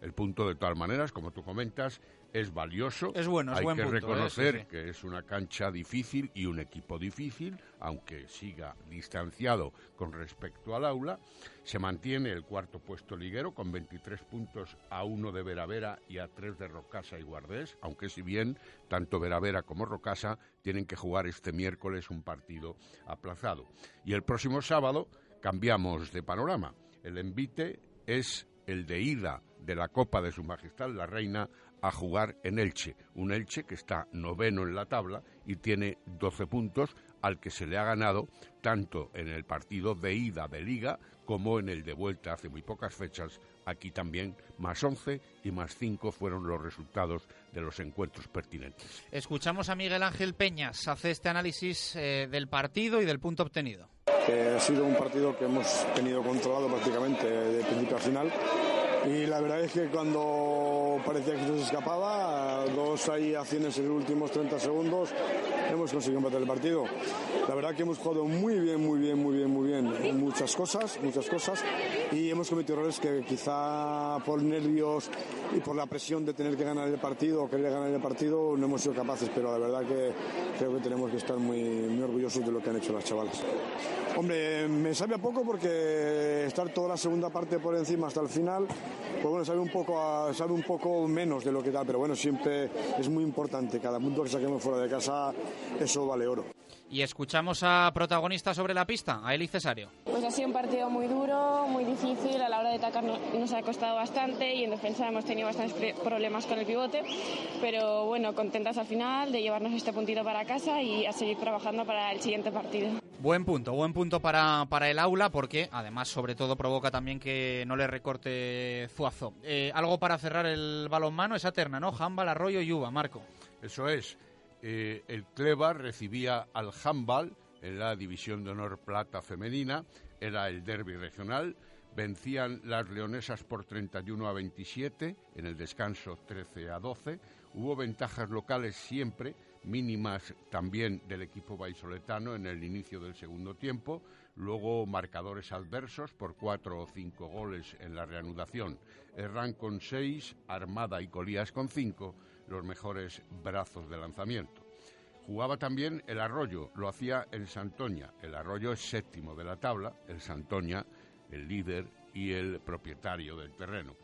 El punto, de todas maneras, como tú comentas, es valioso. Es bueno, es Hay buen que punto, ¿eh? reconocer Sí, sí. que es una cancha difícil y un equipo difícil, aunque siga distanciado con respecto al aula. Se mantiene el cuarto puesto liguero con 23 puntos a uno de Veravera y a tres de Rocasa y Guardés, aunque si bien tanto Veravera como Rocasa tienen que jugar este miércoles un partido aplazado. Y el próximo sábado cambiamos de panorama. El envite es el de ida de la Copa de Su Majestad la Reina a jugar en Elche. Un Elche que está noveno en la tabla y tiene 12 puntos al que se le ha ganado tanto en el partido de ida de liga como en el de vuelta hace muy pocas fechas. Aquí también más 11 y más 5 fueron los resultados de los encuentros pertinentes. Escuchamos a Miguel Ángel Peñas, hace este análisis eh, del partido y del punto obtenido. Eh, ha sido un partido que hemos tenido controlado prácticamente de principio a final. Y la verdad es que cuando parecía que se escapaba, dos ahí acciones en los últimos 30 segundos, hemos conseguido empatar el partido. La verdad que hemos jugado muy bien, muy bien, muy bien, muy bien. en Muchas cosas, muchas cosas. Y hemos cometido errores que quizá por nervios y por la presión de tener que ganar el partido o querer ganar el partido no hemos sido capaces. Pero la verdad que creo que tenemos que estar muy, muy orgullosos de lo que han hecho las chavalas. Hombre, me sabe a poco porque estar toda la segunda parte por encima hasta el final, pues bueno, sabe un poco, a- sabe un poco menos de lo que da, pero bueno, siempre es muy importante. Cada punto que saquemos fuera de casa, eso vale oro. Y escuchamos a protagonista sobre la pista, a Eli Cesario. Pues ha sido un partido muy duro, muy difícil, a la hora de atacar no- nos ha costado bastante y en defensa hemos tenido bastantes problemas con el pivote, pero bueno, contentas al final de llevarnos este puntito para casa y a seguir trabajando para el siguiente partido. Buen punto, buen punto para, para el aula porque además sobre todo provoca también que no le recorte Zuazo. Eh, algo para cerrar el balonmano, esa terna, ¿no? Jambal, Arroyo y Uva, Marco. Eso es. Eh, el Cleva recibía al Handball en la División de Honor Plata Femenina, era el derby regional, Vencían las leonesas por 31 a 27, en el descanso 13 a 12. Hubo ventajas locales siempre, mínimas también del equipo vallisoletano en el inicio del segundo tiempo. Luego marcadores adversos por cuatro o cinco goles en la reanudación. Herrán con seis, Armada y Colías con cinco, los mejores brazos de lanzamiento. Jugaba también el Arroyo, lo hacía el Santoña. El Arroyo es séptimo de la tabla, el Santoña el líder y el propietario del terreno.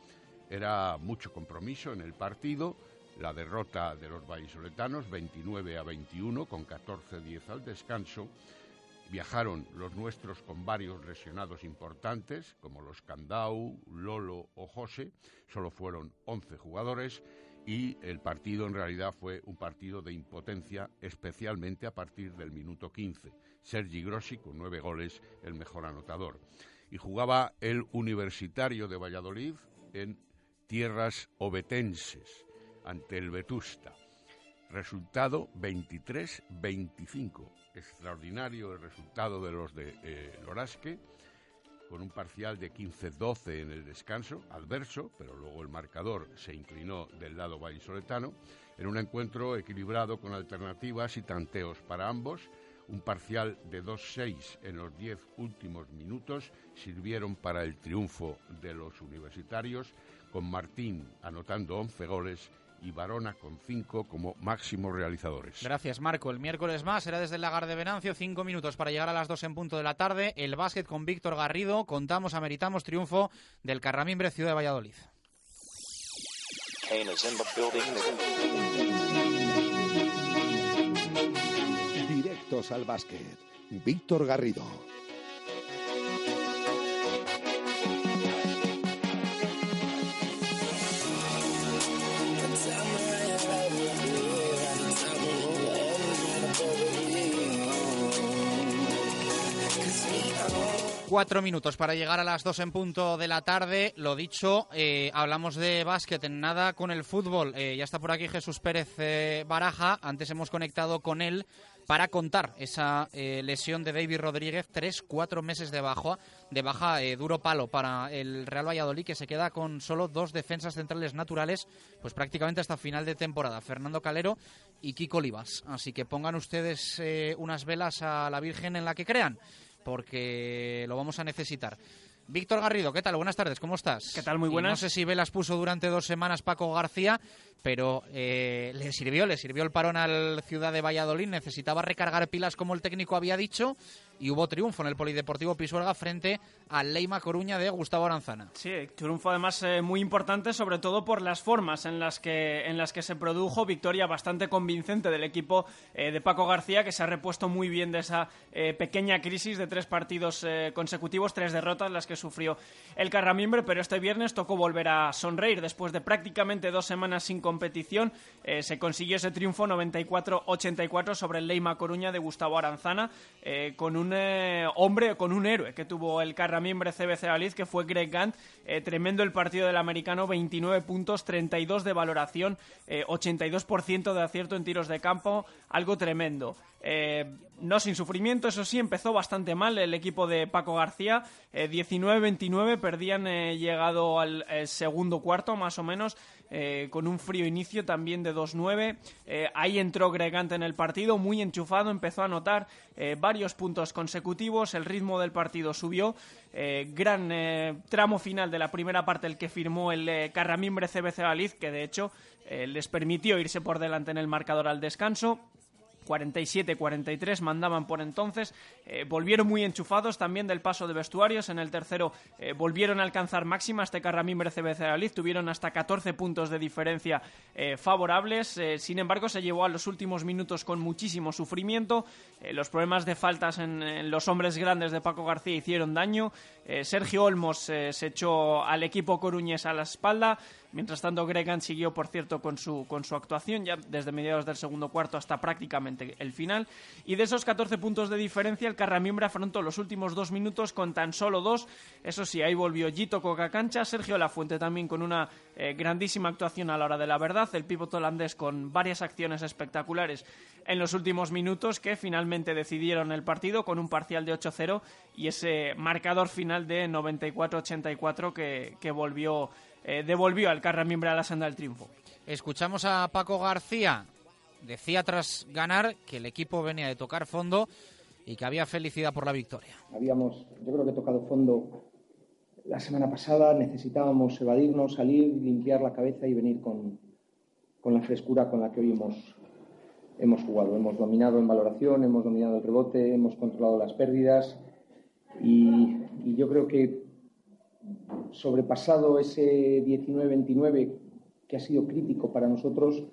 Era mucho compromiso en el partido, la derrota de los vallisoletanos 29 a 21 con 14-10 al descanso. Viajaron los nuestros con varios lesionados importantes, como los Candau, Lolo o José. Solo fueron 11 jugadores y el partido en realidad fue un partido de impotencia, especialmente a partir del minuto 15. Sergi Grossi, con nueve goles, el mejor anotador. Y jugaba el Universitario de Valladolid en tierras obetenses, ante el Vetusta. Resultado 23-25. Extraordinario el resultado de los de eh, Lorasque con un parcial de 15-12 en el descanso, adverso, pero luego el marcador se inclinó del lado vallisoletano, en un encuentro equilibrado con alternativas y tanteos para ambos. Un parcial de 2-6 en los 10 últimos minutos sirvieron para el triunfo de los universitarios, con Martín anotando 11 goles y Barona con cinco como máximos realizadores. Gracias, Marco. El miércoles más será desde el Lagar de Venancio, cinco minutos para llegar a las dos en punto de la tarde. El básquet con Víctor Garrido. Contamos, ameritamos triunfo del Carramimbre Ciudad de Valladolid. Directos al básquet. Víctor Garrido. Cuatro minutos para llegar a las dos en punto de la tarde. Lo dicho, eh, hablamos de básquet en nada con el fútbol. Eh, ya está por aquí Jesús Pérez eh, Baraja. Antes hemos conectado con él para contar esa lesión de David Rodríguez. Tres, cuatro meses de baja, de baja duro palo para el Real Valladolid, que se queda con solo dos defensas centrales naturales, pues prácticamente hasta final de temporada. Fernando Calero y Kiko Olivas. Así que pongan ustedes unas velas a la Virgen en la que crean porque lo vamos a necesitar. Víctor Garrido, ¿qué tal? Buenas tardes, ¿cómo estás? ¿Qué tal? Muy buenas. no sé si Velas puso durante dos semanas Paco García, pero eh, le sirvió, le sirvió el parón al Ciudad de Valladolid, necesitaba recargar pilas como el técnico había dicho y hubo triunfo en el Polideportivo Pisuerga frente al Leima Coruña de Gustavo Aranzana. Sí, triunfo además eh, muy importante, sobre todo por las formas en las que, en las que se produjo. Victoria bastante convincente del equipo eh, de Paco García, que se ha repuesto muy bien de esa eh, pequeña crisis de tres partidos consecutivos, tres derrotas las que sufrió el Carramimbre, pero este viernes tocó volver a sonreír después de prácticamente dos semanas sin competición. se consiguió ese triunfo 94-84 sobre el Leima Coruña de Gustavo Aranzana, con un hombre, con un héroe que tuvo el Carramimbre miembro CBC Aliz, que fue Greg Gant. Eh, tremendo el partido del americano, 29 puntos, 32 de valoración, 82% eh, de acierto en tiros de campo, algo tremendo. Eh, no sin sufrimiento, eso sí, empezó bastante mal el equipo de Paco García. 19-29, perdían llegado al segundo cuarto, más o menos. Eh, con un frío inicio también de 2-9. Eh, ahí entró Gregante en el partido, muy enchufado, empezó a anotar eh, varios puntos consecutivos, el ritmo del partido subió. gran tramo final de la primera parte el que firmó el Carramimbre CBC Galiz, que de hecho les permitió irse por delante en el marcador al descanso. 47-43 mandaban por entonces. Eh, volvieron muy enchufados también del paso de vestuarios. En el tercero eh, volvieron a alcanzar máxima. Este Carramimbre CBC tuvieron hasta 14 puntos de diferencia eh, favorables. sin embargo, se llevó a los últimos minutos con muchísimo sufrimiento. los problemas de faltas en, los hombres grandes de Paco García hicieron daño. Sergio Olmos se echó al equipo coruñés a la espalda. Mientras tanto, Gregan siguió, por cierto, con su, con su actuación ya desde mediados del segundo cuarto hasta prácticamente el final. Y de esos 14 puntos de diferencia, el Carramiembra afrontó los últimos dos minutos con tan solo dos. Eso sí, ahí volvió Gito Coca-Cancha, Sergio Lafuente también con una eh, grandísima actuación a la hora de la verdad, el pívot holandés con varias acciones espectaculares en los últimos minutos que finalmente decidieron el partido con un parcial de 8-0 y ese marcador final de 94-84 que, que volvió, eh, devolvió al Carramiembra a la senda del triunfo. Escuchamos a Paco García. Decía tras ganar que el equipo venía de tocar fondo y que había felicidad por la victoria. Habíamos, yo creo que tocado fondo la semana pasada, necesitábamos evadirnos, salir, limpiar la cabeza y venir con, con la frescura con la que hoy hemos, hemos jugado. Hemos dominado en valoración, hemos dominado el rebote, hemos controlado las pérdidas y, yo creo que sobrepasado ese 19-29 que ha sido crítico para nosotros,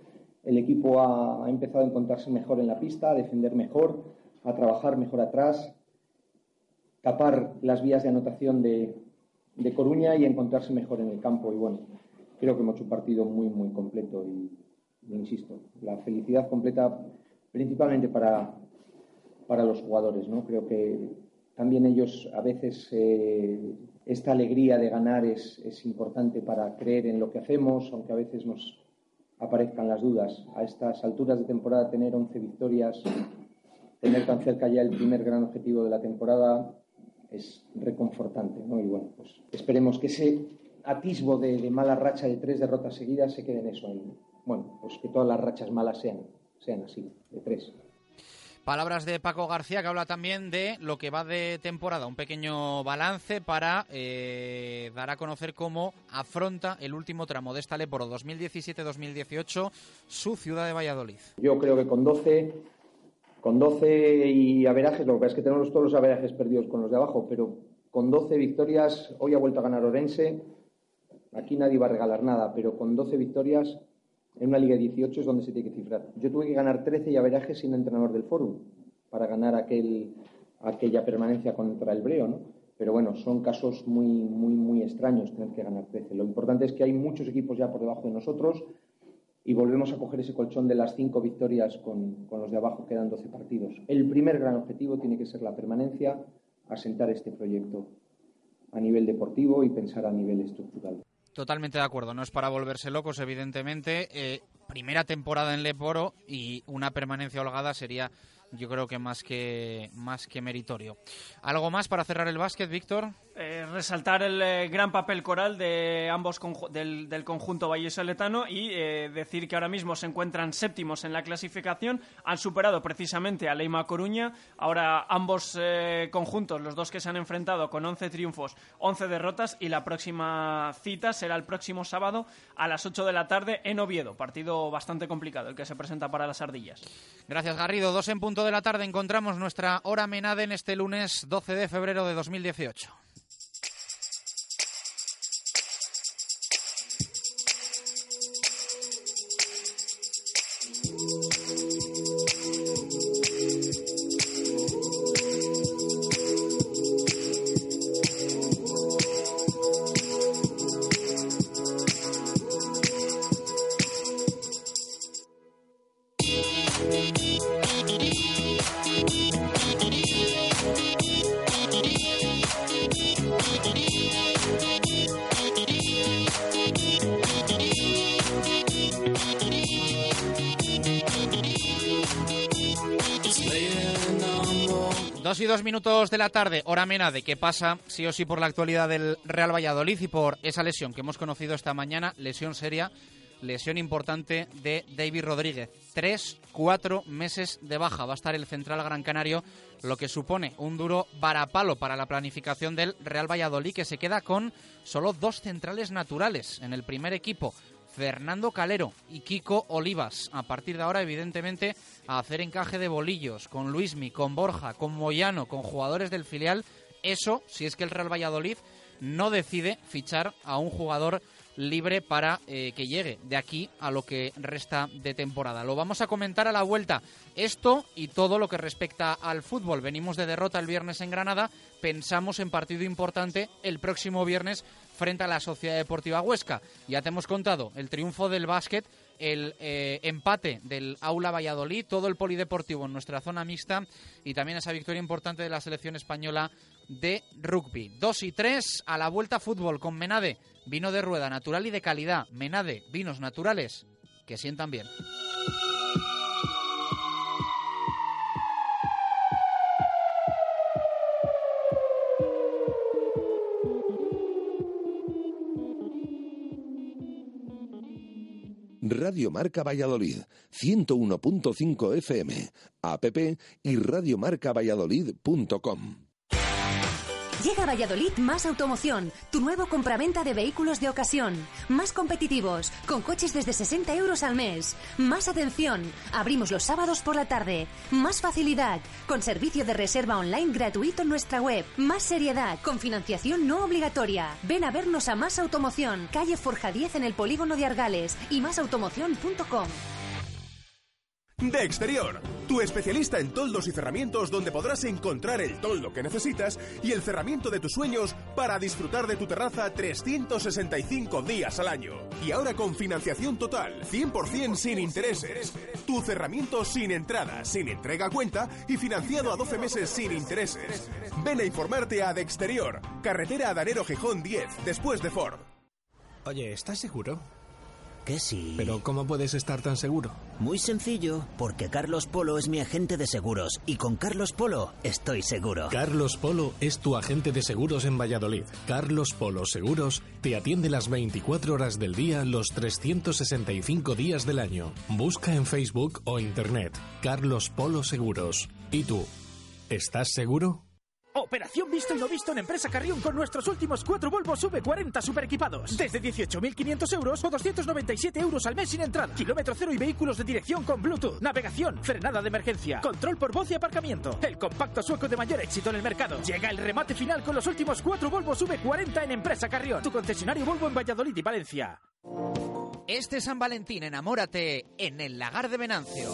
el equipo ha, ha, empezado a encontrarse mejor en la pista, a defender mejor, a trabajar mejor atrás, tapar las vías de anotación de, de Coruña y encontrarse mejor en el campo. Y bueno, creo que hemos hecho un partido muy, muy completo y, y insisto, la felicidad completa principalmente para, para los jugadores. ¿no? Creo que también ellos a veces eh, esta alegría de ganar es, importante para creer en lo que hacemos, aunque a veces nos aparezcan las dudas. A estas alturas de temporada tener 11 victorias, tener tan cerca ya el primer gran objetivo de la temporada es reconfortante. ¿no? Y bueno, pues esperemos que ese atisbo de, mala racha de tres derrotas seguidas se quede en eso. En, bueno, pues que todas las rachas malas sean, sean así, de tres. Palabras de Paco García que habla también de lo que va de temporada, un pequeño balance para eh, dar a conocer cómo afronta el último tramo de esta Leporo 2017-2018 su ciudad de Valladolid. Yo creo que con 12, con 12 y averajes, lo que pasa es que tenemos todos los averajes perdidos con los de abajo, pero con 12 victorias, hoy ha vuelto a ganar Orense, aquí nadie va a regalar nada, pero con 12 victorias en una liga de 18 es donde se tiene que cifrar. Yo tuve que ganar 13 y averajes sin entrenador del fórum para ganar aquel, aquella permanencia contra el Breo, ¿no? Pero bueno, son casos muy, muy, muy extraños tener que ganar 13. Lo importante es que hay muchos equipos ya por debajo de nosotros y volvemos a coger ese colchón de las cinco victorias con, con los de abajo, quedan 12 partidos. El primer gran objetivo tiene que ser la permanencia, asentar este proyecto a nivel deportivo y pensar a nivel estructural. Totalmente de acuerdo, no es para volverse locos, evidentemente. Eh, primera temporada en Leporo y una permanencia holgada sería, yo creo que más que más que meritorio. ¿Algo más para cerrar el básquet, Víctor? Eh, resaltar el eh, gran papel coral de ambos del, del, conjunto vallesoletano y eh, decir que ahora mismo se encuentran séptimos en la clasificación, han superado precisamente a Leima Coruña, ahora ambos eh, conjuntos, los dos que se han enfrentado con 11 triunfos, 11 derrotas y la próxima cita será el próximo sábado a las 8 de la tarde en Oviedo, partido bastante complicado el que se presenta para las ardillas. Gracias Garrido, dos en punto de la tarde encontramos nuestra hora menade en este lunes 12 de febrero de 2018. Dos y dos minutos de la tarde, hora mena de qué pasa sí o sí por la actualidad del Real Valladolid y por esa lesión que hemos conocido esta mañana, lesión seria, lesión importante de David Rodríguez. Tres, cuatro meses de baja va a estar el central Gran Canario, lo que supone un duro varapalo para la planificación del Real Valladolid, que se queda con solo dos centrales naturales en el primer equipo. Fernando Calero y Kiko Olivas. A partir de ahora, evidentemente, a hacer encaje de bolillos con Luismi, con Borja, con Moyano, con jugadores del filial. Eso, si es que el Real Valladolid no decide fichar a un jugador libre para eh, que llegue de aquí a lo que resta de temporada. Lo vamos a comentar a la vuelta. Esto y todo lo que respecta al fútbol. Venimos de derrota el viernes en Granada, pensamos en partido importante el próximo viernes frente a la Sociedad Deportiva Huesca. Ya te hemos contado el triunfo del básquet, el eh, empate del Aula Valladolid, todo el polideportivo en nuestra zona mixta y también esa victoria importante de la selección española de rugby. 2 y 3 a la vuelta fútbol con Menade, vino de rueda natural y de calidad. Menade, vinos naturales que sientan bien. Radio Marca Valladolid, 101.5 FM, app y radiomarcavalladolid.com. Llega a Valladolid Más Automoción, tu nuevo compraventa de vehículos de ocasión. Más competitivos, con coches desde 60 euros al mes. Más atención, abrimos los sábados por la tarde. Más facilidad, con servicio de reserva online gratuito en nuestra web. Más seriedad, con financiación no obligatoria. Ven a vernos a Más Automoción, calle Forja 10 en el polígono de Argales y másautomoción.com. De Exterior, tu especialista en toldos y cerramientos donde podrás encontrar el toldo que necesitas y el cerramiento de tus sueños para disfrutar de tu terraza 365 días al año. Y ahora con financiación total, 100% sin intereses. Tu cerramiento sin entrada, sin entrega a cuenta y financiado a 12 meses sin intereses. Ven a informarte a De Exterior, carretera Adanero Gijón 10, después de Ford. Oye, ¿estás seguro? Que sí. Pero ¿cómo puedes estar tan seguro? Muy sencillo, porque Carlos Polo es mi agente de seguros y con Carlos Polo estoy seguro. Carlos Polo es tu agente de seguros en Valladolid. Carlos Polo Seguros te atiende las 24 horas del día, los 365 días del año. Busca en Facebook o Internet Carlos Polo Seguros. ¿Y tú? ¿Estás seguro? Operación visto y no visto en Empresa Carrión con nuestros últimos cuatro Volvos V40 super equipados. Desde 18.500 euros o 297 euros al mes sin entrada. Kilómetro cero y vehículos de dirección con Bluetooth, navegación, frenada de emergencia, control por voz y aparcamiento. El compacto sueco de mayor éxito en el mercado. Llega el remate final con los últimos cuatro Volvos V40 en Empresa Carrión. Tu concesionario Volvo en Valladolid y Valencia. Este San Valentín, enamórate en el Lagar de Venancio.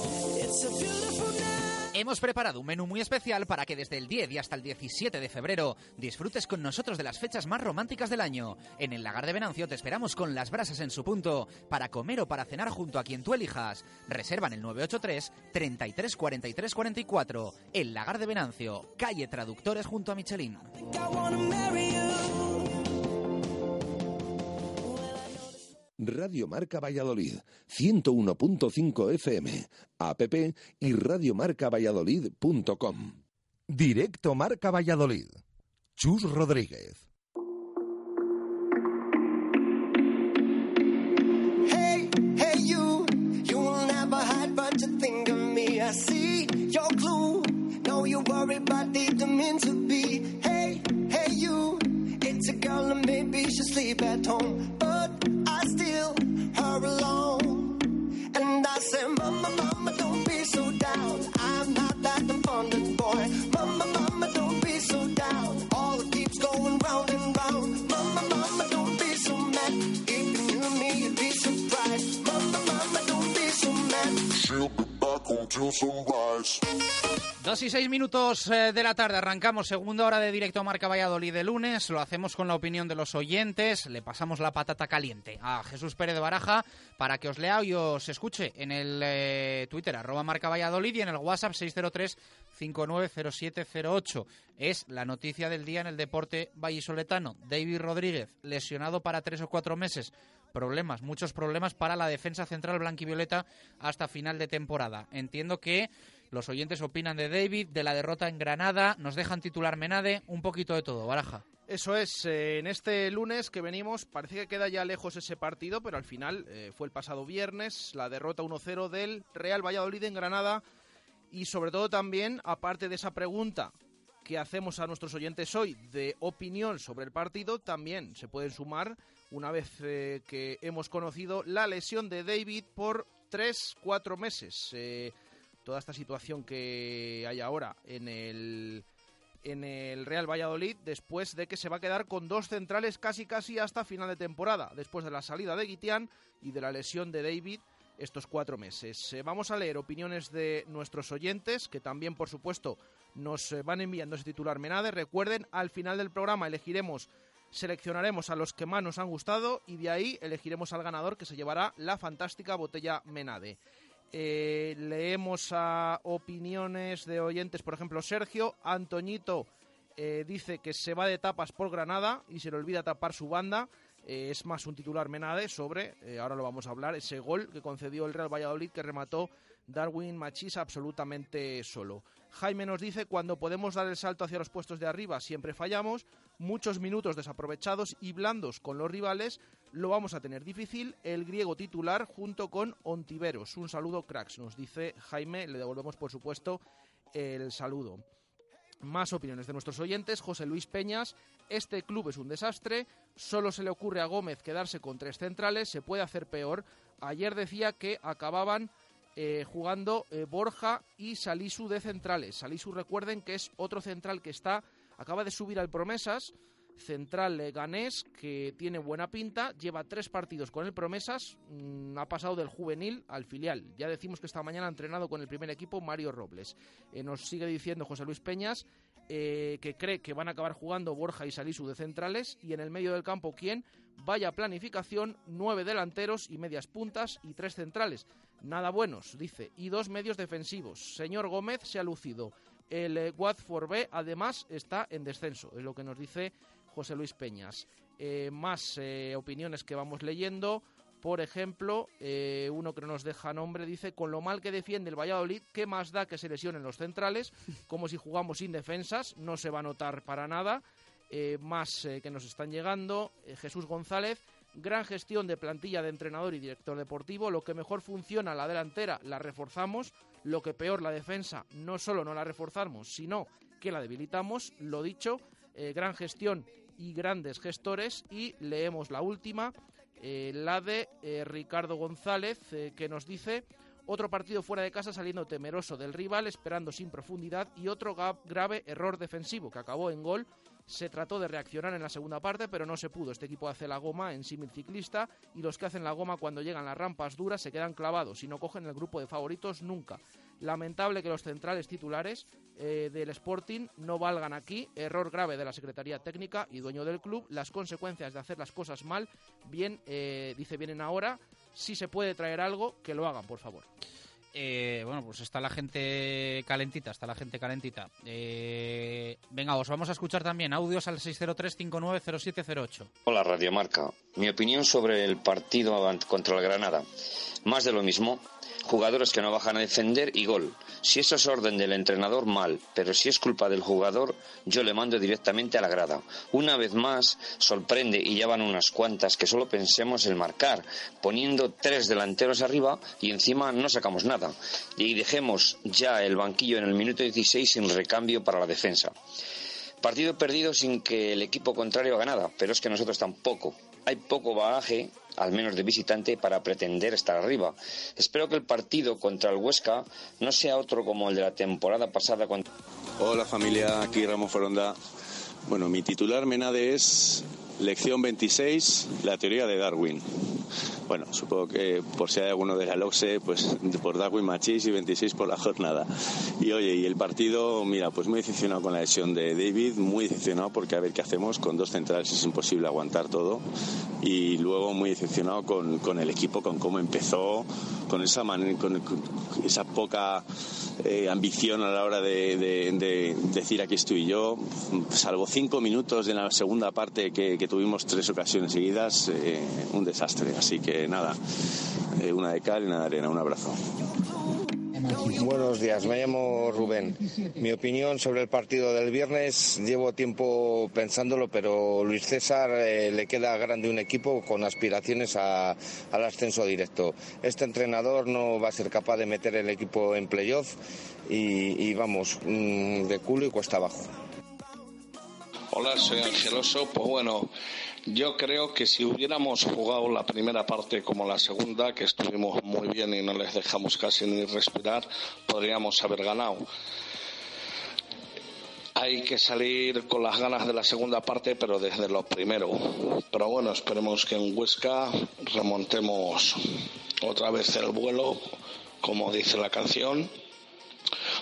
Hemos preparado un menú muy especial para que desde el 10 y hasta el 17 de febrero disfrutes con nosotros de las fechas más románticas del año. En el Lagar de Venancio te esperamos con las brasas en su punto para comer o para cenar junto a quien tú elijas. Reserva en el 983 33 43 44. El Lagar de Venancio, calle Traductores junto a Michelin. Radio Marca Valladolid, 101.5 FM, app y radiomarcavalladolid.com. Directo Marca Valladolid. Chus Rodríguez. Hey, hey, you, you will never hide, but you think of me. I see your clue. No, you worry, but didn't mean to be. Hey, hey, you, it's a girl and maybe she sleep at home, Dos y seis minutos eh, de la tarde, arrancamos segunda hora de directo a Marca Valladolid de lunes, lo hacemos con la opinión de los oyentes, le pasamos la patata caliente a Jesús Pérez de Baraja para que os lea y os escuche en el eh, Twitter arroba Marca Valladolid y en el WhatsApp 603-590708. Es la noticia del día en el deporte vallisoletano. David Rodríguez, lesionado para tres o cuatro meses problemas, muchos problemas para la defensa central blanquivioleta hasta final de temporada. Entiendo que los oyentes opinan de David, de la derrota en Granada, nos dejan titular Menade, un poquito de todo. Baraja. Eso es, eh, en este lunes que venimos parece que queda ya lejos ese partido, pero al final eh, fue el pasado viernes la derrota 1-0 del Real Valladolid en Granada y sobre todo también, aparte de esa pregunta que hacemos a nuestros oyentes hoy de opinión sobre el partido, también se pueden sumar una vez eh, que hemos conocido la lesión de David por tres, cuatro meses. Toda esta situación que hay ahora en el en el Real Valladolid después de que se va a quedar con dos centrales casi casi hasta final de temporada, después de la salida de Guitián y de la lesión de David estos cuatro meses. Eh, vamos a leer opiniones de nuestros oyentes, que también, por supuesto, nos eh, van enviando ese titular Menade. Recuerden, al final del programa elegiremos Seleccionaremos a los que más nos han gustado y de ahí elegiremos al ganador que se llevará la fantástica botella Menade. Eh, leemos a opiniones de oyentes, por ejemplo, Sergio, Antoñito eh, dice que se va de tapas por Granada y se le olvida tapar su banda. Eh, es más un titular Menade sobre, ahora lo vamos a hablar, ese gol que concedió el Real Valladolid que remató Darwin Machis absolutamente solo. Jaime nos dice, cuando podemos dar el salto hacia los puestos de arriba siempre fallamos, muchos minutos desaprovechados y blandos con los rivales, lo vamos a tener difícil. El griego titular junto con Ontiveros. Un saludo, cracks, nos dice Jaime. Le devolvemos, por supuesto, el saludo. Más opiniones de nuestros oyentes. José Luis Peñas, este club es un desastre. Solo se le ocurre a Gómez quedarse con tres centrales. Se puede hacer peor. Ayer decía que acababan eh, jugando eh, Borja y Salisu de centrales. Salisu, recuerden que es otro central que está, acaba de subir al Promesas central ganés que tiene buena pinta, lleva tres partidos con el Promesas, mm, ha pasado del juvenil al filial. Ya decimos que esta mañana ha entrenado con el primer equipo Mario Robles. Eh, nos sigue diciendo José Luis Peñas eh, que cree que van a acabar jugando Borja y Salisu de centrales y en el medio del campo, ¿quién? Vaya planificación, nueve delanteros y medias puntas y tres centrales. Nada buenos, dice, y dos medios defensivos. Señor Gómez se ha lucido. El Watford B, además, está en descenso, es lo que nos dice José Luis Peñas. Eh, más eh, opiniones que vamos leyendo. Por ejemplo, eh, uno que no nos deja nombre dice, con lo mal que defiende el Valladolid, ¿qué más da que se lesionen los centrales? Como si jugamos sin defensas, no se va a notar para nada. más que nos están llegando. Jesús González, gran gestión de plantilla de entrenador y director deportivo. Lo que mejor funciona la delantera la reforzamos. Lo que peor la defensa, no solo no la reforzamos, sino que la debilitamos. Lo dicho, gran gestión y grandes gestores. Y leemos la última, eh, la de eh, Ricardo González, eh, que nos dice otro partido fuera de casa saliendo temeroso del rival, esperando sin profundidad y otro grave error defensivo que acabó en gol se trató de reaccionar en la segunda parte, pero no se pudo. Este equipo hace la goma en símil ciclista y los que hacen la goma cuando llegan las rampas duras se quedan clavados y no cogen el grupo de favoritos nunca. Lamentable que los centrales titulares eh, del Sporting no valgan aquí. Error grave de la Secretaría Técnica y dueño del club. Las consecuencias de hacer las cosas mal, bien, eh, dice, vienen ahora. Si se puede traer algo, que lo hagan, por favor. Eh, bueno, pues está la gente calentita, está la gente calentita. Eh, venga, os vamos a escuchar también audios al 603-590708. Hola, Radio Marca. Mi opinión sobre el partido contra el Granada. Más de lo mismo jugadores que no bajan a defender y gol. Si eso es orden del entrenador, mal, pero si es culpa del jugador, yo le mando directamente a la grada. Una vez más, sorprende, y ya van unas cuantas, que solo pensemos en marcar, poniendo tres delanteros arriba y encima no sacamos nada. Y dejemos ya el banquillo en el minuto 16 sin recambio para la defensa. Partido perdido sin que el equipo contrario haga nada, pero es que nosotros tampoco. Hay poco bagaje al menos de visitante, para pretender estar arriba. Espero que el partido contra el Huesca no sea otro como el de la temporada pasada. Hola familia, aquí Ramón Foronda. Bueno, mi titular Menade es lección 26, la teoría de Darwin. Bueno, supongo que por si hay alguno de la LOXE, pues por Darwin Machis y 26 por la jornada. Y oye, y el partido, mira, pues muy decepcionado con la lesión de David, muy decepcionado porque a ver qué hacemos, con dos centrales es imposible aguantar todo. Y luego muy decepcionado con, con el equipo, con cómo empezó, con esa, man, con, esa poca eh, ambición a la hora de, de, decir aquí estoy yo. Salvo cinco minutos en la segunda parte que, que tuvimos tres ocasiones seguidas, eh, un desastre. Así que nada, eh, una de cal y una de arena. Un abrazo. Buenos días, me llamo Rubén. Mi opinión sobre el partido del viernes, llevo tiempo pensándolo, pero Luis César eh, le queda grande un equipo con aspiraciones al ascenso directo. Este entrenador no va a ser capaz de meter el equipo en playoff y, vamos, mm, de culo y cuesta abajo. Hola, soy Angeloso. Pues bueno, yo creo que si hubiéramos jugado la primera parte como la segunda, que estuvimos muy bien y no les dejamos casi ni respirar, podríamos haber ganado. Hay que salir con las ganas de la segunda parte, pero desde lo primero. Pero bueno, esperemos que en Huesca remontemos otra vez el vuelo, como dice la canción,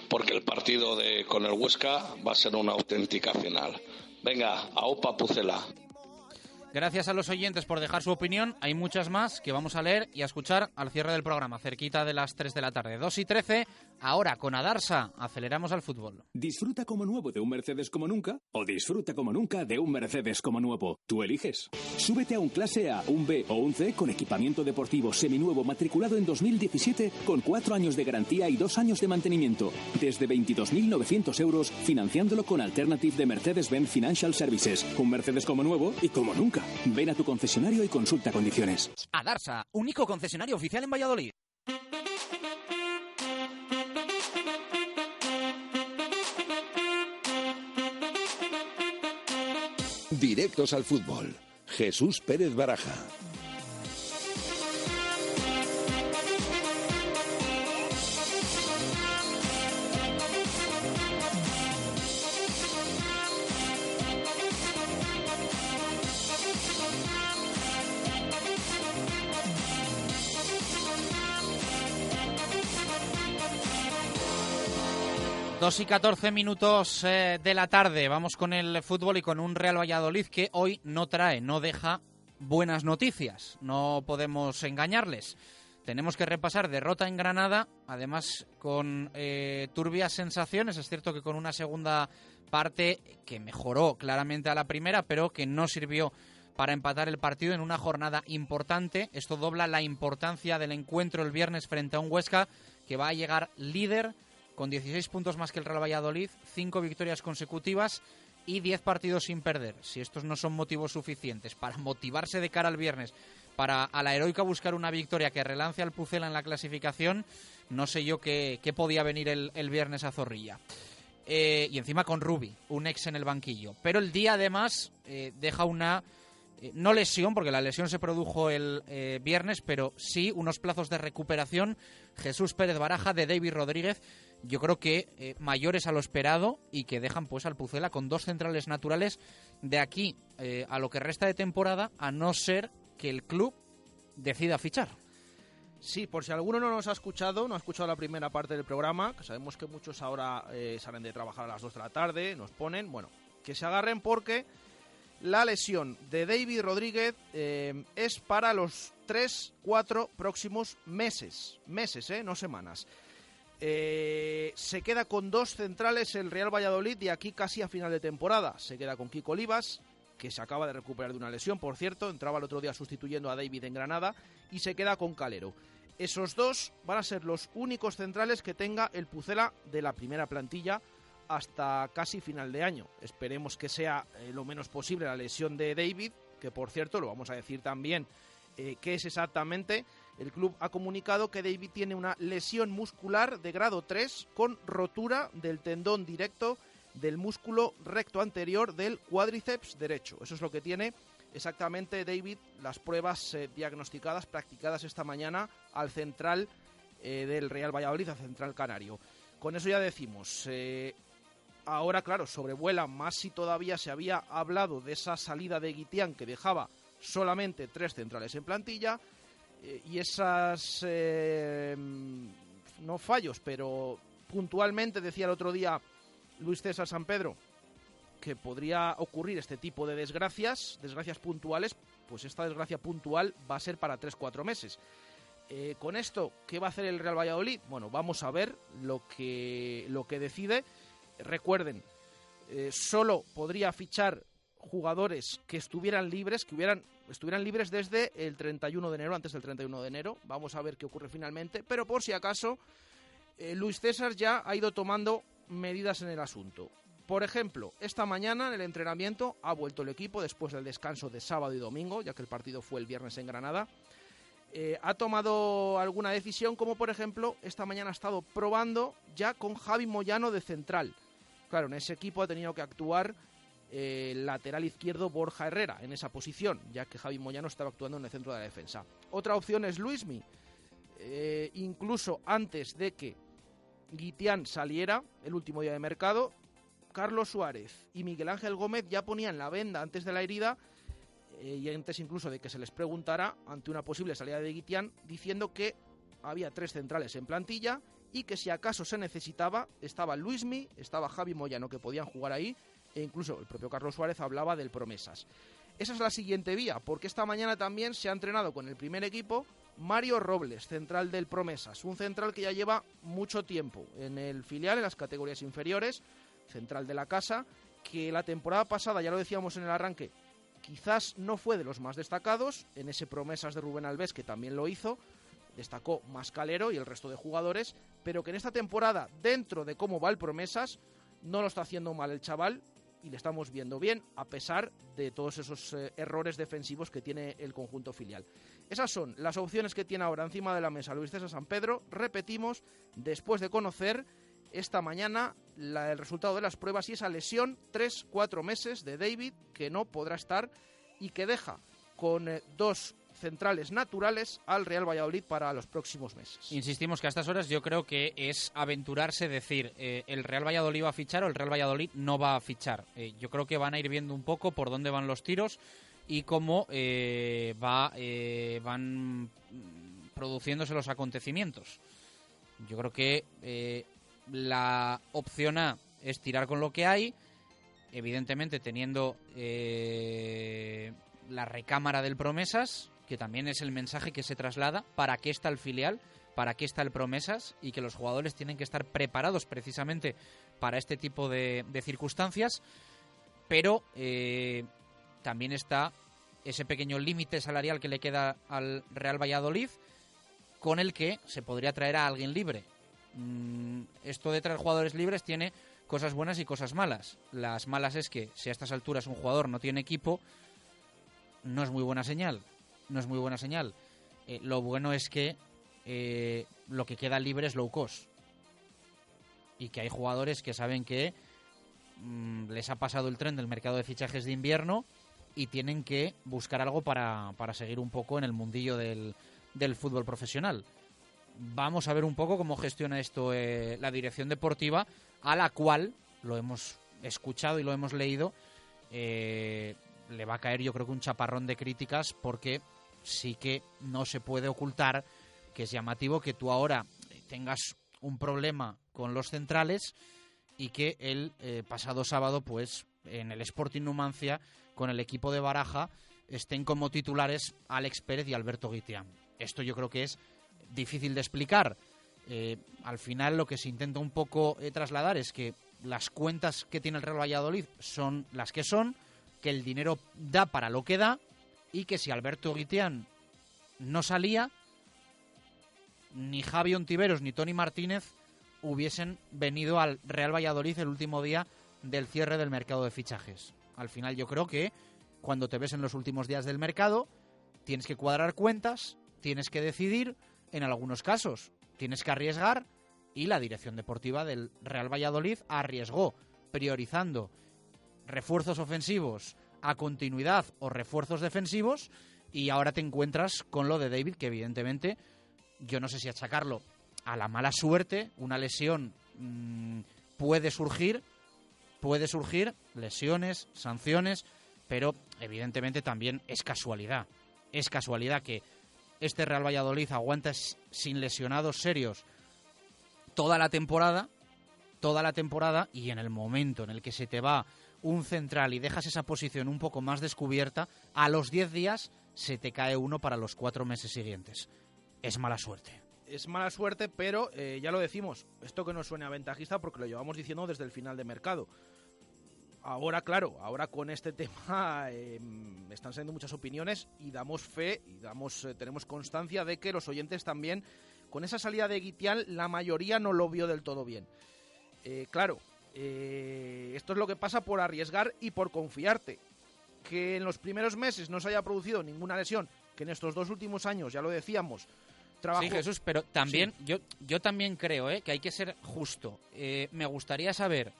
porque el partido de, con el Huesca va a ser una auténtica final. Venga, a Opa Pucela. Gracias a los oyentes por dejar su opinión. Hay muchas más que vamos a leer y a escuchar al cierre del programa, cerquita de las 3 de la tarde. 2 y 13, ahora con Adarsa, aceleramos al fútbol. Disfruta como nuevo de un Mercedes como nunca o disfruta como nunca de un Mercedes como nuevo. Tú eliges. Súbete a un clase A, un B o un C con equipamiento deportivo seminuevo matriculado en 2017 con 4 años de garantía y 2 años de mantenimiento. Desde 22.900 euros financiándolo con Alternative de Mercedes-Benz Financial Services. Un Mercedes como nuevo y como nunca. Ven a tu concesionario y consulta condiciones. Adarsa, único concesionario oficial en Valladolid. Directos al fútbol. Jesús Pérez Baraja. Dos y 14 minutos eh, de la tarde. Vamos con el fútbol y con un Real Valladolid que hoy no trae, no deja buenas noticias. No podemos engañarles. Tenemos que repasar derrota en Granada, además con eh, turbias sensaciones. Es cierto que con una segunda parte que mejoró claramente a la primera, pero que no sirvió para empatar el partido en una jornada importante. Esto dobla la importancia del encuentro el viernes frente a un Huesca que va a llegar líder con 16 puntos más que el Real Valladolid, 5 victorias consecutivas y 10 partidos sin perder. Si estos no son motivos suficientes para motivarse de cara al viernes, para a la heroica buscar una victoria que relance al Pucela en la clasificación, no sé yo qué, qué podía venir el, el, viernes a Zorrilla. Eh, y encima con Rubi, un ex en el banquillo. Pero el día además eh, deja una eh, no lesión, porque la lesión se produjo el viernes, pero sí unos plazos de recuperación. Jesús Pérez Baraja, de David Rodríguez, yo creo que eh, mayores a lo esperado y que dejan pues al Pucela con dos centrales naturales de aquí a lo que resta de temporada, a no ser que el club decida fichar. Sí, por si alguno no nos ha escuchado, no ha escuchado la primera parte del programa, que sabemos que muchos ahora salen de trabajar a las 2 de la tarde, nos ponen, bueno, que se agarren porque la lesión de David Rodríguez eh, es para los 3-4 próximos meses. Meses, eh, no semanas. Eh, se queda con dos centrales el Real Valladolid de aquí casi a final de temporada. Se queda con Kiko Olivas, que se acaba de recuperar de una lesión, por cierto. Entraba el otro día sustituyendo a David en Granada. Y se queda con Calero. Esos dos van a ser los únicos centrales que tenga el Pucela de la primera plantilla hasta casi final de año. Esperemos que sea eh, lo menos posible la lesión de David, que por cierto lo vamos a decir también eh, qué es exactamente. El club ha comunicado que David tiene una lesión muscular de grado 3 con rotura del tendón directo del músculo recto anterior del cuádriceps derecho. Eso es lo que tiene exactamente David, las pruebas eh, diagnosticadas, practicadas esta mañana al central eh, del Real Valladolid, al central canario. Con eso ya decimos, eh, ahora, claro, sobrevuela más si todavía se había hablado de esa salida de Guitián que dejaba solamente tres centrales en plantilla y esas, eh, no fallos, pero puntualmente decía el otro día Luis César San Pedro que podría ocurrir este tipo de desgracias, desgracias puntuales, pues esta desgracia puntual va a ser para 3-4 meses. Eh, con esto, ¿qué va a hacer el Real Valladolid? Bueno, vamos a ver lo que, lo que decide. Recuerden, eh, solo podría fichar jugadores que estuvieran libres, que hubieran, estuvieran libres desde el 31 de enero, antes del 31 de enero. Vamos a ver qué ocurre finalmente. Pero por si acaso, eh, Luis César ya ha ido tomando medidas en el asunto. Por ejemplo, esta mañana en el entrenamiento ha vuelto el equipo después del descanso de sábado y domingo, ya que el partido fue el viernes en Granada. Eh, ha tomado alguna decisión, como por ejemplo, esta mañana ha estado probando ya con Javi Moyano de central. Claro, en ese equipo ha tenido que actuar lateral izquierdo Borja Herrera en esa posición, ya que Javi Moyano estaba actuando en el centro de la defensa. Otra opción es Luismi. Eh, incluso antes de que Guitián saliera, el último día de mercado, Carlos Suárez y Miguel Ángel Gómez ya ponían la venda antes de la herida eh, y antes incluso de que se les preguntara ante una posible salida de Guitián, diciendo que había tres centrales en plantilla y que si acaso se necesitaba, estaba Luismi, estaba Javi Moyano que podían jugar ahí, e incluso el propio Carlos Suárez hablaba del promesas. esa es la siguiente vía, porque esta mañana también se ha entrenado con el primer equipo Mario Robles, central del Promesas, un central que ya lleva mucho tiempo en el filial, en las categorías inferiores, central de la casa, que la temporada pasada, ya lo decíamos en el arranque, quizás no fue de los más destacados, en ese Promesas de Rubén Alves, que también lo hizo, destacó más Calero y el resto de jugadores, pero que en esta temporada, dentro de cómo va el Promesas, no lo está haciendo mal el chaval y le estamos viendo bien, a pesar de todos esos eh, errores defensivos que tiene el conjunto filial. Esas son las opciones que tiene ahora encima de la mesa Luis César San Pedro. Repetimos, después de conocer esta mañana el resultado de las pruebas y esa lesión, 3-4 meses de David, que no podrá estar y que deja con eh, dos centrales naturales al Real Valladolid para los próximos meses. Insistimos que a estas horas yo creo que es aventurarse decir eh, el Real Valladolid va a fichar o el Real Valladolid no va a fichar. Eh, yo creo que van a ir viendo un poco por dónde van los tiros y cómo eh, va, van produciéndose los acontecimientos. Yo creo que la opción A es tirar con lo que hay, evidentemente teniendo la recámara del promesas, que también es el mensaje que se traslada, para qué está el filial, para qué está el promesas y que los jugadores tienen que estar preparados precisamente para este tipo de, circunstancias, pero eh, también está ese pequeño límite salarial que le queda al Real Valladolid, con el que se podría traer a alguien libre. Mm, esto de traer jugadores libres tiene cosas buenas y cosas malas. Las malas es que si a estas alturas un jugador no tiene equipo, no es muy buena señal no es muy buena señal. Eh, lo bueno es que eh, lo que queda libre es low cost. Y que hay jugadores que saben que mm, les ha pasado el tren del mercado de fichajes de invierno y tienen que buscar algo para, para seguir un poco en el mundillo del, del, fútbol profesional. Vamos a ver un poco cómo gestiona esto eh, la dirección deportiva, a la cual lo hemos escuchado y lo hemos leído. le va a caer yo creo que un chaparrón de críticas porque sí que no se puede ocultar que es llamativo que tú ahora tengas un problema con los centrales y que el eh, pasado sábado, pues en el Sporting Numancia, con el equipo de Baraja, estén como titulares Alex Pérez y Alberto Guitián. Esto yo creo que es difícil de explicar. Eh, al final lo que se intenta un poco eh, trasladar es que las cuentas que tiene el Real Valladolid son las que son, que el dinero da para lo que da y que si Alberto Guitián no salía, ni Javi Ontiveros ni Tony Martínez hubiesen venido al Real Valladolid el último día del cierre del mercado de fichajes. Al final yo creo que cuando te ves en los últimos días del mercado, tienes que cuadrar cuentas, tienes que decidir, en algunos casos tienes que arriesgar y la dirección deportiva del Real Valladolid arriesgó, priorizando refuerzos ofensivos a continuidad o refuerzos defensivos y ahora te encuentras con lo de David que evidentemente yo no sé si achacarlo a la mala suerte, una lesión mm, puede surgir, puede surgir lesiones, sanciones, pero evidentemente también es casualidad. Es casualidad que este Real Valladolid aguanta sin lesionados serios toda la temporada, toda la temporada y en el momento en el que se te va un central y dejas esa posición un poco más descubierta, a los 10 días se te cae uno para los cuatro meses siguientes. Es mala suerte. Es mala suerte, pero eh, ya lo decimos, esto que nos suena ventajista porque lo llevamos diciendo desde el final de mercado. Ahora, claro, ahora con este tema em, están saliendo muchas opiniones y damos fe y damos, eh, tenemos constancia de que los oyentes también, con esa salida de Guitial, la mayoría no lo vio del todo bien. Eh, claro, eh, esto es lo que pasa por arriesgar y por confiarte. Que en los primeros meses no se haya producido ninguna lesión, que en estos dos últimos años, ya lo decíamos, trabajo... Sí, Jesús, pero también, yo, yo también creo eh, que hay que ser justo. Eh, me gustaría saber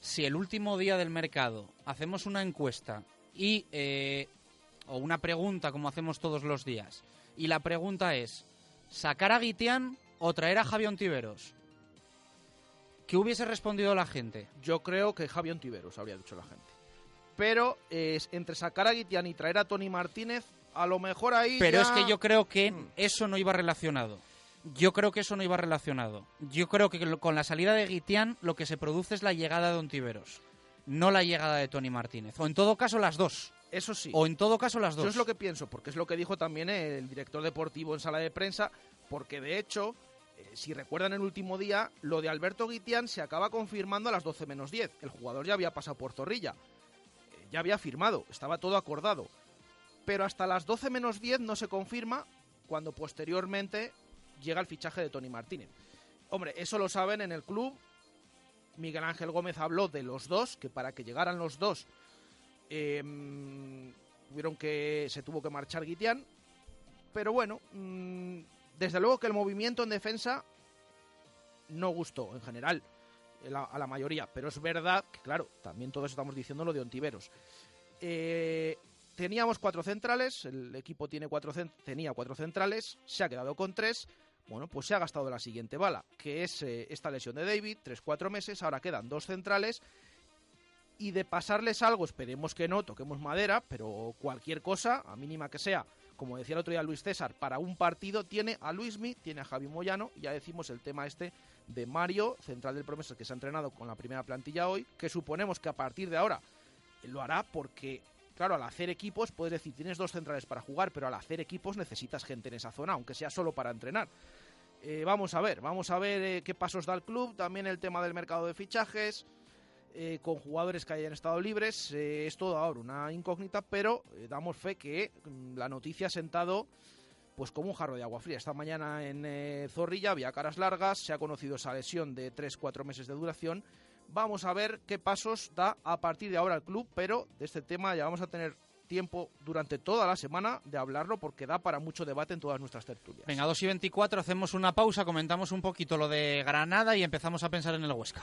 si el último día del mercado hacemos una encuesta y o una pregunta como hacemos todos los días y la pregunta es sacar a Guitián o traer a Javier Ontiveros ¿Qué hubiese respondido la gente? Yo creo que Javier Ontiveros habría dicho la gente. Pero es entre sacar a Guitián y traer a Tony Martínez, a lo mejor ahí. Pero es que yo creo que hmm. eso no iba relacionado. Yo creo que eso no iba relacionado. Yo creo que con la salida de Guitián lo que se produce es la llegada de Ontiveros, no la llegada de Tony Martínez. O en todo caso, las dos. Eso sí. O en todo caso las dos. Eso es lo que pienso, porque es lo que dijo también el director deportivo en sala de prensa, porque de hecho, eh, si recuerdan el último día, lo de Alberto Guitián se acaba confirmando a las 12 menos 10. El jugador ya había pasado por Zorrilla, eh, ya había firmado, estaba todo acordado. Pero hasta las 12 menos 10 no se confirma cuando posteriormente llega el fichaje de Tony Martínez. Hombre, eso lo saben en el club. Miguel Ángel Gómez habló de los dos, que para que llegaran los dos eh, tuvieron que se tuvo que marchar Guitián. Pero bueno, mm, desde luego que el movimiento en defensa no gustó en general a la, a la mayoría, pero es verdad que, claro, también todos estamos diciendo lo de Ontiveros. Eh, teníamos cuatro centrales, el equipo tiene cuatro tenía cuatro centrales, se ha quedado con tres. Bueno, pues se ha gastado la siguiente bala, que es eh, esta lesión de David, tres, cuatro meses, ahora quedan dos centrales. Y de pasarles algo, esperemos que no, toquemos madera, pero cualquier cosa, a mínima que sea, como decía el otro día Luis César, para un partido tiene a Luismi, tiene a Javi Moyano, y ya decimos el tema este de Mario, central del Promesas, que se ha entrenado con la primera plantilla hoy, que suponemos que a partir de ahora lo hará porque, claro, al hacer equipos, puedes decir, tienes dos centrales para jugar, pero al hacer equipos necesitas gente en esa zona, aunque sea solo para entrenar. Eh, vamos a ver, vamos a ver eh, qué pasos da el club, también el tema del mercado de fichajes, eh, con jugadores que hayan estado libres, eh, es todo ahora una incógnita, pero eh, damos fe que mm, la noticia ha sentado pues como un jarro de agua fría. Esta mañana en eh, Zorrilla había caras largas, se ha conocido esa lesión de 3-4 meses de duración. Vamos a ver qué pasos da a partir de ahora el club, pero de este tema ya vamos a tener tiempo durante toda la semana de hablarlo porque da para mucho debate en todas nuestras tertulias. Venga, 2 y 24, hacemos una pausa, comentamos un poquito lo de Granada y empezamos a pensar en el Huesca.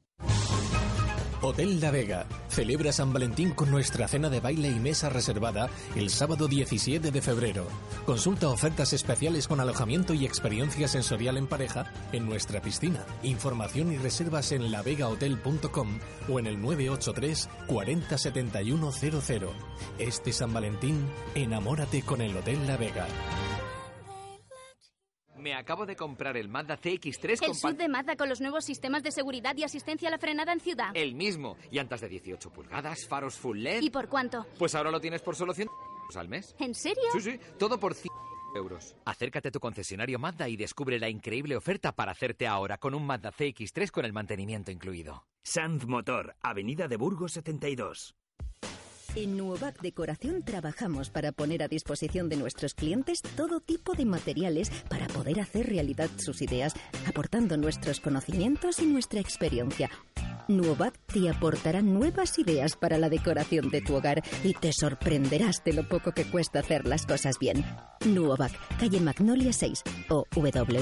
Hotel La Vega celebra San Valentín con nuestra cena de baile y mesa reservada el sábado 17 de febrero. Consulta ofertas especiales con alojamiento y experiencia sensorial en pareja en nuestra piscina. Información y reservas en lavegahotel.com o en el 983 40 71 00. Este San Valentín, enamórate con el Hotel La Vega. Me acabo de comprar el Mazda CX-3 El pan- de Mazda con los nuevos sistemas de seguridad y asistencia a la frenada en ciudad. El mismo. Llantas de 18 pulgadas, faros full LED. ¿Y por cuánto? Pues ahora lo tienes por solo 100 euros al mes. ¿En serio? Sí, sí. Todo por 100 euros. Acércate a tu concesionario Mazda y descubre la increíble oferta para hacerte ahora con un Mazda CX-3 con el mantenimiento incluido. Sanz Motor, Avenida de Burgos 72. En Nuovac Decoración trabajamos para poner a disposición de nuestros clientes todo tipo de materiales para poder hacer realidad sus ideas, aportando nuestros conocimientos y nuestra experiencia. Nuovac te aportará nuevas ideas para la decoración de tu hogar y te sorprenderás de lo poco que cuesta hacer las cosas bien. Nuovac, calle Magnolia 6 o www.nuovac.com.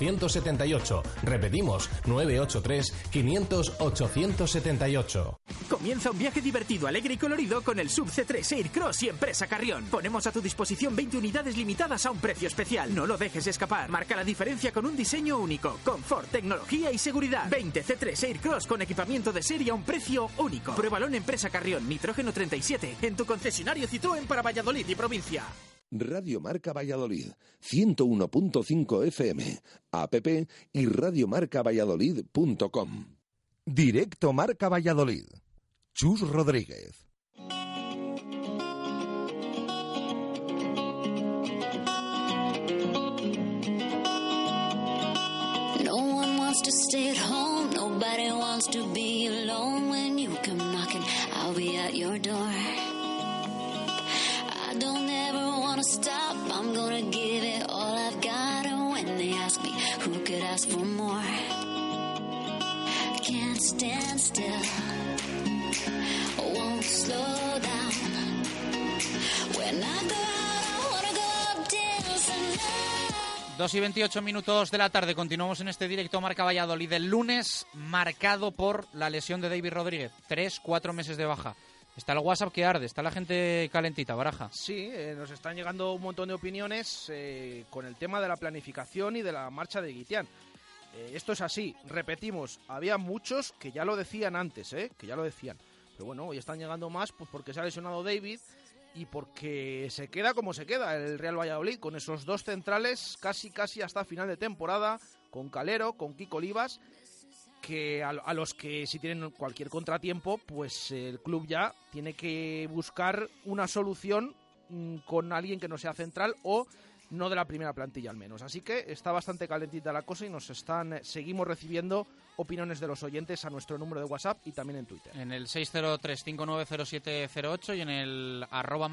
878. Repetimos, 983 500 878. Comienza un viaje divertido, alegre y colorido con el Sub C3 Aircross y Empresa Carrión. Ponemos a tu disposición 20 unidades limitadas a un precio especial. No lo dejes escapar. Marca la diferencia con un diseño único, confort, tecnología y seguridad. 20 C3 Aircross con equipamiento de serie a un precio único. Pruébalo en Empresa Carrión, Nitrógeno 37, en tu concesionario Citroën para Valladolid y provincia. Radio Marca Valladolid, 101.5 FM, app y radiomarcavalladolid.com. Directo Marca Valladolid. Chus Rodríguez. No one wants to stay at home. Nobody wants to be alone. When you come knocking, I'll be at your door. I don't ever want to stop. I'm gonna give it all I've got. And when they ask me who could ask for more, won't stand still, won't slow down. When I go out, I wanna go up dancing now. 2 y 28 minutos de la tarde. Continuamos en este directo Marca Valladolid. El lunes marcado por la lesión de David Rodríguez. Tres, cuatro meses de baja. Está el WhatsApp que arde, está la gente calentita, baraja. Sí, eh, nos están llegando un montón de opiniones eh, con el tema de la planificación y de la marcha de Guitián. Eh, esto es así, repetimos, había muchos que ya lo decían antes, ¿eh? que ya lo decían. Pero bueno, hoy están llegando más pues porque se ha lesionado David y porque se queda como se queda el Real Valladolid, con esos dos centrales casi casi hasta final de temporada, con Calero, con Kiko Olivas, que a, a los que si tienen cualquier contratiempo, pues el club ya tiene que buscar una solución mm, con alguien que no sea central o no de la primera plantilla al menos. Así que está bastante calentita la cosa y nos están eh, seguimos recibiendo opiniones de los oyentes a nuestro número de WhatsApp y también en Twitter. En el 603-590708 y en el arroba.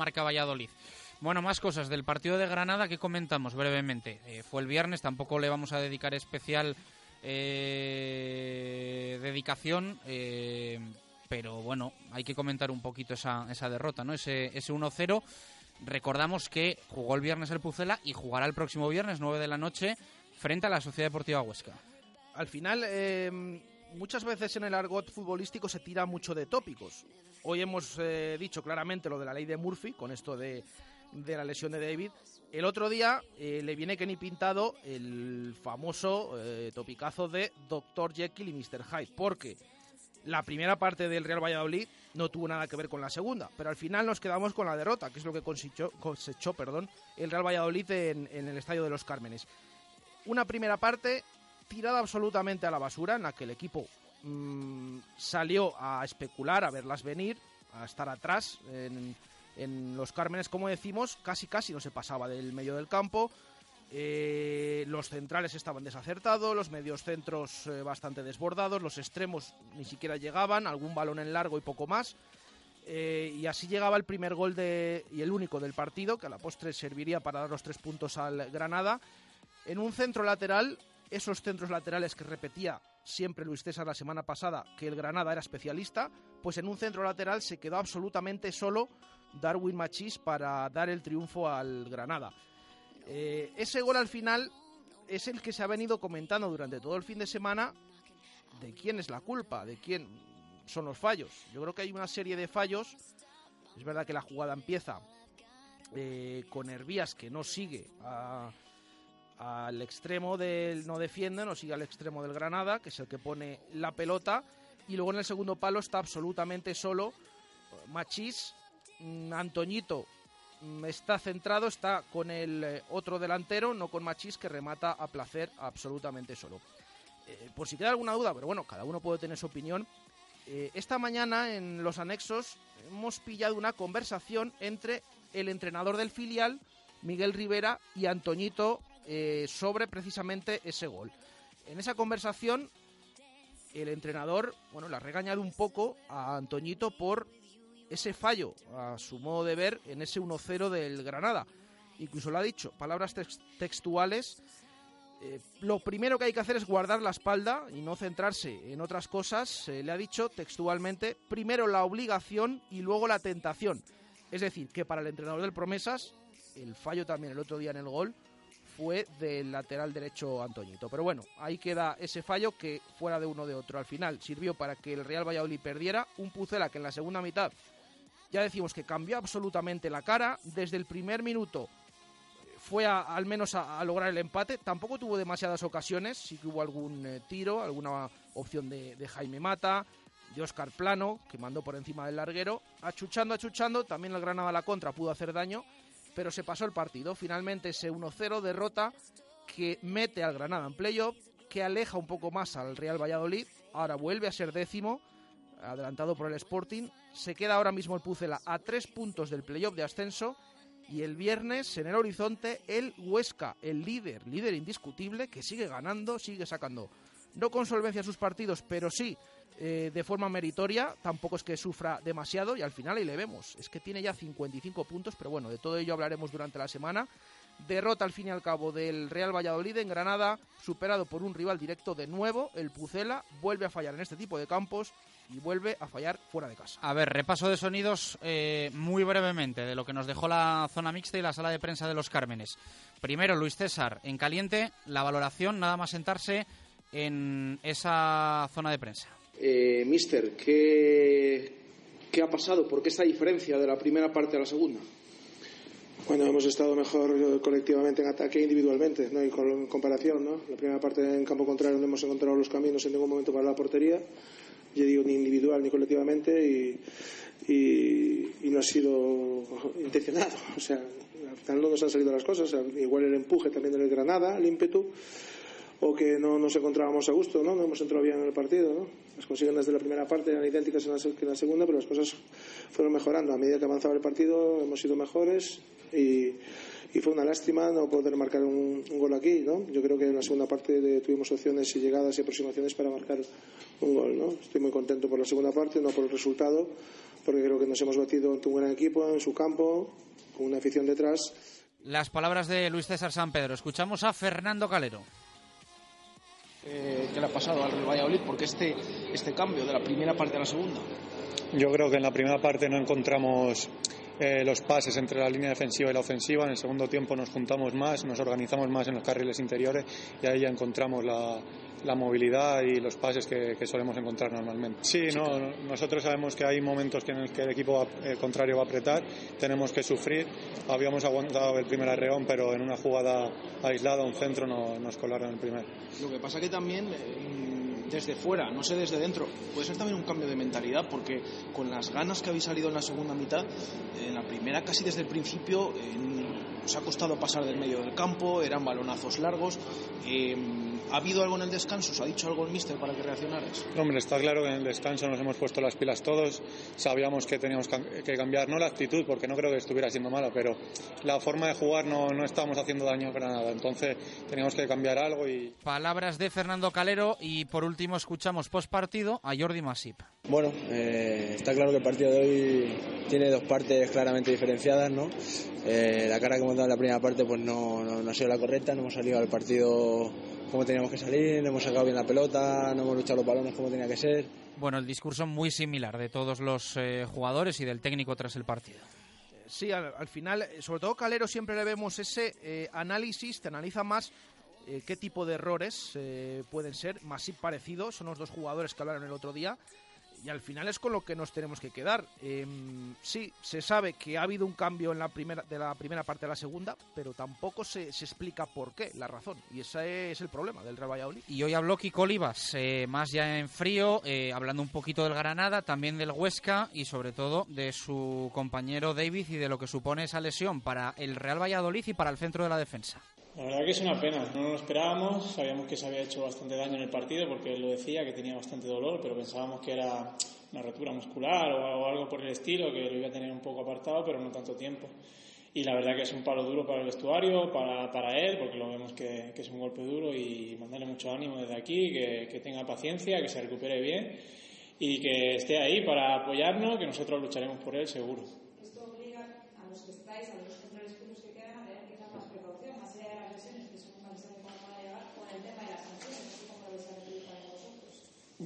Bueno, más cosas del partido de Granada que comentamos brevemente. Eh, fue el viernes, tampoco le vamos a dedicar especial eh, dedicación, eh, pero bueno, hay que comentar un poquito esa, esa derrota, ¿no? Ese, ese 1-0. Recordamos que jugó el viernes el Pucela y jugará el próximo viernes, 9 de la noche, frente a la Sociedad Deportiva Huesca. Al final, eh, muchas veces en el argot futbolístico se tira mucho de tópicos. Hoy hemos dicho claramente lo de la ley de Murphy, con esto de, de la lesión de David. El otro día eh, le viene Kenny pintado el famoso eh, topicazo de Dr. Jekyll y Mr. Hyde, porque la primera parte del Real Valladolid no tuvo nada que ver con la segunda, pero al final nos quedamos con la derrota, que es lo que cosechó, cosechó perdón, el Real Valladolid en, el Estadio de los Cármenes. Una primera parte tirada absolutamente a la basura, en la que el equipo mmm, salió a especular, a verlas venir, a estar atrás en, en los Cármenes, como decimos, casi casi no se pasaba del medio del campo. Eh, los centrales estaban desacertados, los medios centros eh, bastante desbordados, los extremos ni siquiera llegaban, algún balón en largo y poco más. Eh, y así llegaba el primer gol de, y el único del partido, que a la postre serviría para dar los tres puntos al Granada. En un centro lateral, esos centros laterales que repetía siempre Luis César la semana pasada, que el Granada era especialista, pues en un centro lateral se quedó absolutamente solo Darwin Machís para dar el triunfo al Granada. Eh, ese gol al final es el que se ha venido comentando durante todo el fin de semana de quién es la culpa, de quién son los fallos. Yo creo que hay una serie de fallos. Es verdad que la jugada empieza eh, con Hervías que no sigue al extremo del no defiende, no sigue al extremo del Granada, que es el que pone la pelota. Y luego en el segundo palo está absolutamente solo Machís. Mm, Antoñito mm, está centrado, está con el eh, otro delantero, no con Machís, que remata a placer absolutamente solo. Eh, por si queda alguna duda, pero bueno, cada uno puede tener su opinión. Eh, esta mañana en los anexos hemos pillado una conversación entre el entrenador del filial, Miguel Rivera, y Antoñito sobre precisamente ese gol. En esa conversación, el entrenador, bueno, le ha regañado un poco a Antoñito por ese fallo, a su modo de ver, en ese 1-0 del Granada. Incluso lo ha dicho, palabras tex- textuales. eh, lo primero que hay que hacer es guardar la espalda y no centrarse en otras cosas. Eh, le ha dicho textualmente, primero la obligación y luego la tentación. Es decir, que para el entrenador del Promesas, el fallo también el otro día en el gol fue del lateral derecho Antoñito. Pero bueno, ahí queda ese fallo que fuera de uno de otro. Al final sirvió para que el Real Valladolid perdiera un Pucela que en la segunda mitad ya decimos que cambió absolutamente la cara. Desde el primer minuto eh, fue a- al menos a, lograr el empate. Tampoco tuvo demasiadas ocasiones. Sí que hubo algún eh, tiro, alguna opción de, de Jaime Mata, de Oscar Plano, que mandó por encima del larguero. Achuchando, achuchando. También el Granada a la contra pudo hacer daño. Pero se pasó el partido. Finalmente ese 1-0 derrota que mete al Granada en playoff, que aleja un poco más al Real Valladolid. Ahora vuelve a ser décimo, adelantado por el Sporting. Se queda ahora mismo el Pucela a tres puntos del playoff de ascenso. Y el viernes en el horizonte el Huesca, el líder, líder indiscutible, que sigue ganando, sigue sacando, no con solvencia sus partidos, pero sí eh, de forma meritoria. Tampoco es que sufra demasiado y al final ahí le vemos. Es que tiene ya 55 puntos, pero bueno, de todo ello hablaremos durante la semana. Derrota al fin y al cabo del Real Valladolid en Granada, superado por un rival directo de nuevo, el Pucela, vuelve a fallar en este tipo de campos y vuelve a fallar fuera de casa. A ver, repaso de sonidos eh, muy brevemente de lo que nos dejó la zona mixta y la sala de prensa de los Cármenes. Primero, Luis César, en caliente, la valoración, nada más sentarse en esa zona de prensa. Eh, mister, ¿qué, ¿qué ha pasado? ¿Por qué esta diferencia de la primera parte a la segunda? Bueno, hemos estado mejor colectivamente en ataque e individualmente, no hay comparación, ¿no? La primera parte en campo contrario no hemos encontrado los caminos en ningún momento para la portería digo ni individual ni colectivamente y, no ha sido intencionado. O sea, al final no nos han salido las cosas. igual el empuje también del Granada, el ímpetu, o que no nos encontrábamos a gusto, ¿no? No hemos entrado bien en el partido, ¿no? Las consignas de la primera parte eran idénticas que en la segunda, pero las cosas fueron mejorando. A medida que avanzaba el partido hemos sido mejores y y fue una lástima no poder marcar un, gol aquí, ¿no? Yo creo que en la segunda parte tuvimos opciones y llegadas y aproximaciones para marcar un gol, ¿no? Estoy muy contento por la segunda parte, no por el resultado, porque creo que nos hemos batido ante un gran equipo en su campo, con una afición detrás. Las palabras de Luis César San Pedro. Escuchamos a Fernando Calero. Eh, ¿Qué le ha pasado al Valladolid? Porque este, este cambio de la primera parte a la segunda. Yo creo que en la primera parte no encontramos eh, los pases entre la línea defensiva y la ofensiva. En el segundo tiempo nos juntamos más, nos organizamos más en los carriles interiores y ahí ya encontramos la, la movilidad y los pases que, solemos encontrar normalmente. Sí, no, nosotros sabemos que hay momentos en los que el equipo eh, contrario va a apretar, tenemos que sufrir. Habíamos aguantado el primer arreón, pero en una jugada aislada, un centro, no, nos colaron el primer. Lo que pasa que también eh, desde fuera, no sé desde dentro, puede ser también un cambio de mentalidad, porque con las ganas que habéis salido en la segunda mitad, en la primera casi desde el principio os ha costado pasar del medio del campo, eran balonazos largos. Eh, ¿Ha habido algo en el descanso? ¿Os ha dicho algo el míster para que reaccionaras? Hombre, está claro que en el descanso nos hemos puesto las pilas todos. Sabíamos que teníamos que cambiar, no la actitud, porque no creo que estuviera siendo mala, pero la forma de jugar no, no estábamos haciendo daño para nada. Entonces teníamos que cambiar algo y... Palabras de Fernando Calero y por último escuchamos post partido a Jordi Masip. Bueno, eh, está claro que el partido de hoy tiene dos partes claramente diferenciadas, ¿no? Eh, la cara que hemos dado en la primera parte pues no, no, no ha sido la correcta, no hemos salido al partido como teníamos que salir, no hemos sacado bien la pelota, no hemos luchado los balones como tenía que ser. Bueno, el discurso muy similar de todos los eh, jugadores y del técnico tras el partido. Sí, al, final, eh, sobre todo Calero siempre le vemos ese eh, análisis, te analiza más qué tipo de errores pueden ser, más si parecido, son los dos jugadores que hablaron el otro día, y al final es con lo que nos tenemos que quedar. Em, sí, se sabe que ha habido un cambio en la primera, de la primera parte a la segunda, pero tampoco se, se explica por qué, la razón. Y ese es el problema del Real Valladolid. Y hoy habló Kiko Olivas, eh, más ya en frío, eh, hablando un poquito del Granada, también del Huesca y sobre todo de su compañero David y de lo que supone esa lesión para el Real Valladolid y para el centro de la defensa. La verdad que es una pena, no lo esperábamos, sabíamos que se había hecho bastante daño en el partido porque él lo decía, que tenía bastante dolor, pero pensábamos que era una rotura muscular o algo por el estilo, que lo iba a tener un poco apartado, pero no tanto tiempo. Y la verdad que es un palo duro para el vestuario, para, para él, porque lo vemos que, es un golpe duro y mandarle mucho ánimo desde aquí, que tenga paciencia, que se recupere bien y que esté ahí para apoyarnos, que nosotros lucharemos por él seguro.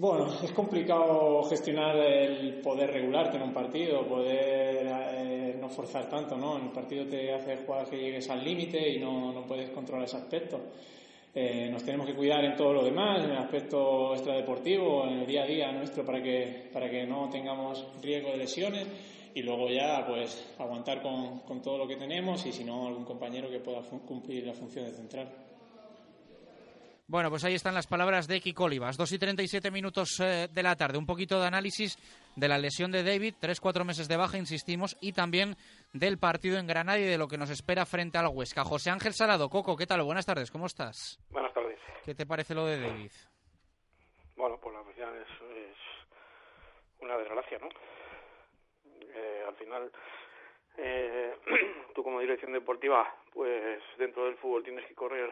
Bueno, es complicado gestionar el poder regularte en un partido, poder eh, no forzar tanto, ¿no? En el partido te hace jugar que llegues al límite y no, no, puedes controlar ese aspecto. Eh, nos tenemos que cuidar en todo lo demás, en el aspecto extradeportivo, en el día a día nuestro, para que, para que no tengamos riesgo de lesiones y luego ya pues aguantar con, con todo lo que tenemos y si no algún compañero que pueda cumplir la función de central. Bueno, pues ahí están las palabras de Kiko Olivas. Dos y 37 minutos eh, de la tarde. Un poquito de análisis de la lesión de David, tres, cuatro meses de baja, insistimos, y también del partido en Granada y de lo que nos espera frente al Huesca. José Ángel Salado, Coco, ¿qué tal? Buenas tardes, ¿cómo estás? Buenas tardes. ¿Qué te parece lo de David? Bueno, pues la verdad es, una desgracia, ¿no? Eh, al final, eh, tú como dirección deportiva, pues dentro del fútbol tienes que correr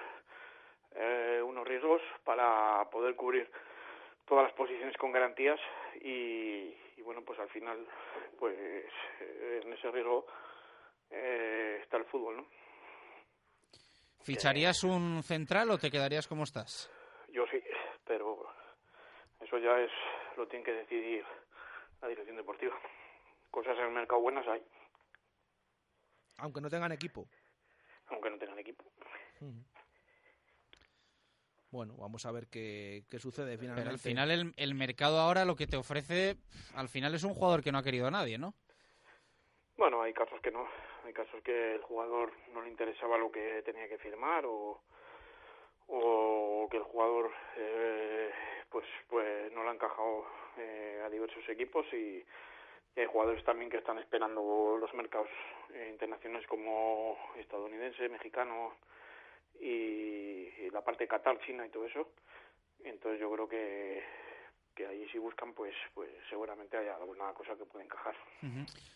eh, unos riesgos para poder cubrir todas las posiciones con garantías y, bueno pues al final pues eh, en ese riesgo eh, está el fútbol no ¿Ficharías un central o te quedarías como estás? Yo sí, pero eso ya es lo tiene que decidir la dirección deportiva. Cosas en el mercado buenas hay, Aunque no tengan equipo. aunque no tengan equipo. Bueno, vamos a ver qué, qué sucede finalmente. Pero al final el, el mercado ahora lo que te ofrece, al final es un jugador que no ha querido a nadie, ¿no? Bueno, hay casos que no. Hay casos que el jugador no le interesaba lo que tenía que firmar o, o que el jugador eh, pues pues no le ha encajado eh, a diversos equipos y, y hay jugadores también que están esperando los mercados eh, internacionales como estadounidense, mexicano y, la parte de Qatar, China y todo eso. Entonces yo creo que, que ahí si buscan pues pues seguramente hay alguna cosa que puede encajar.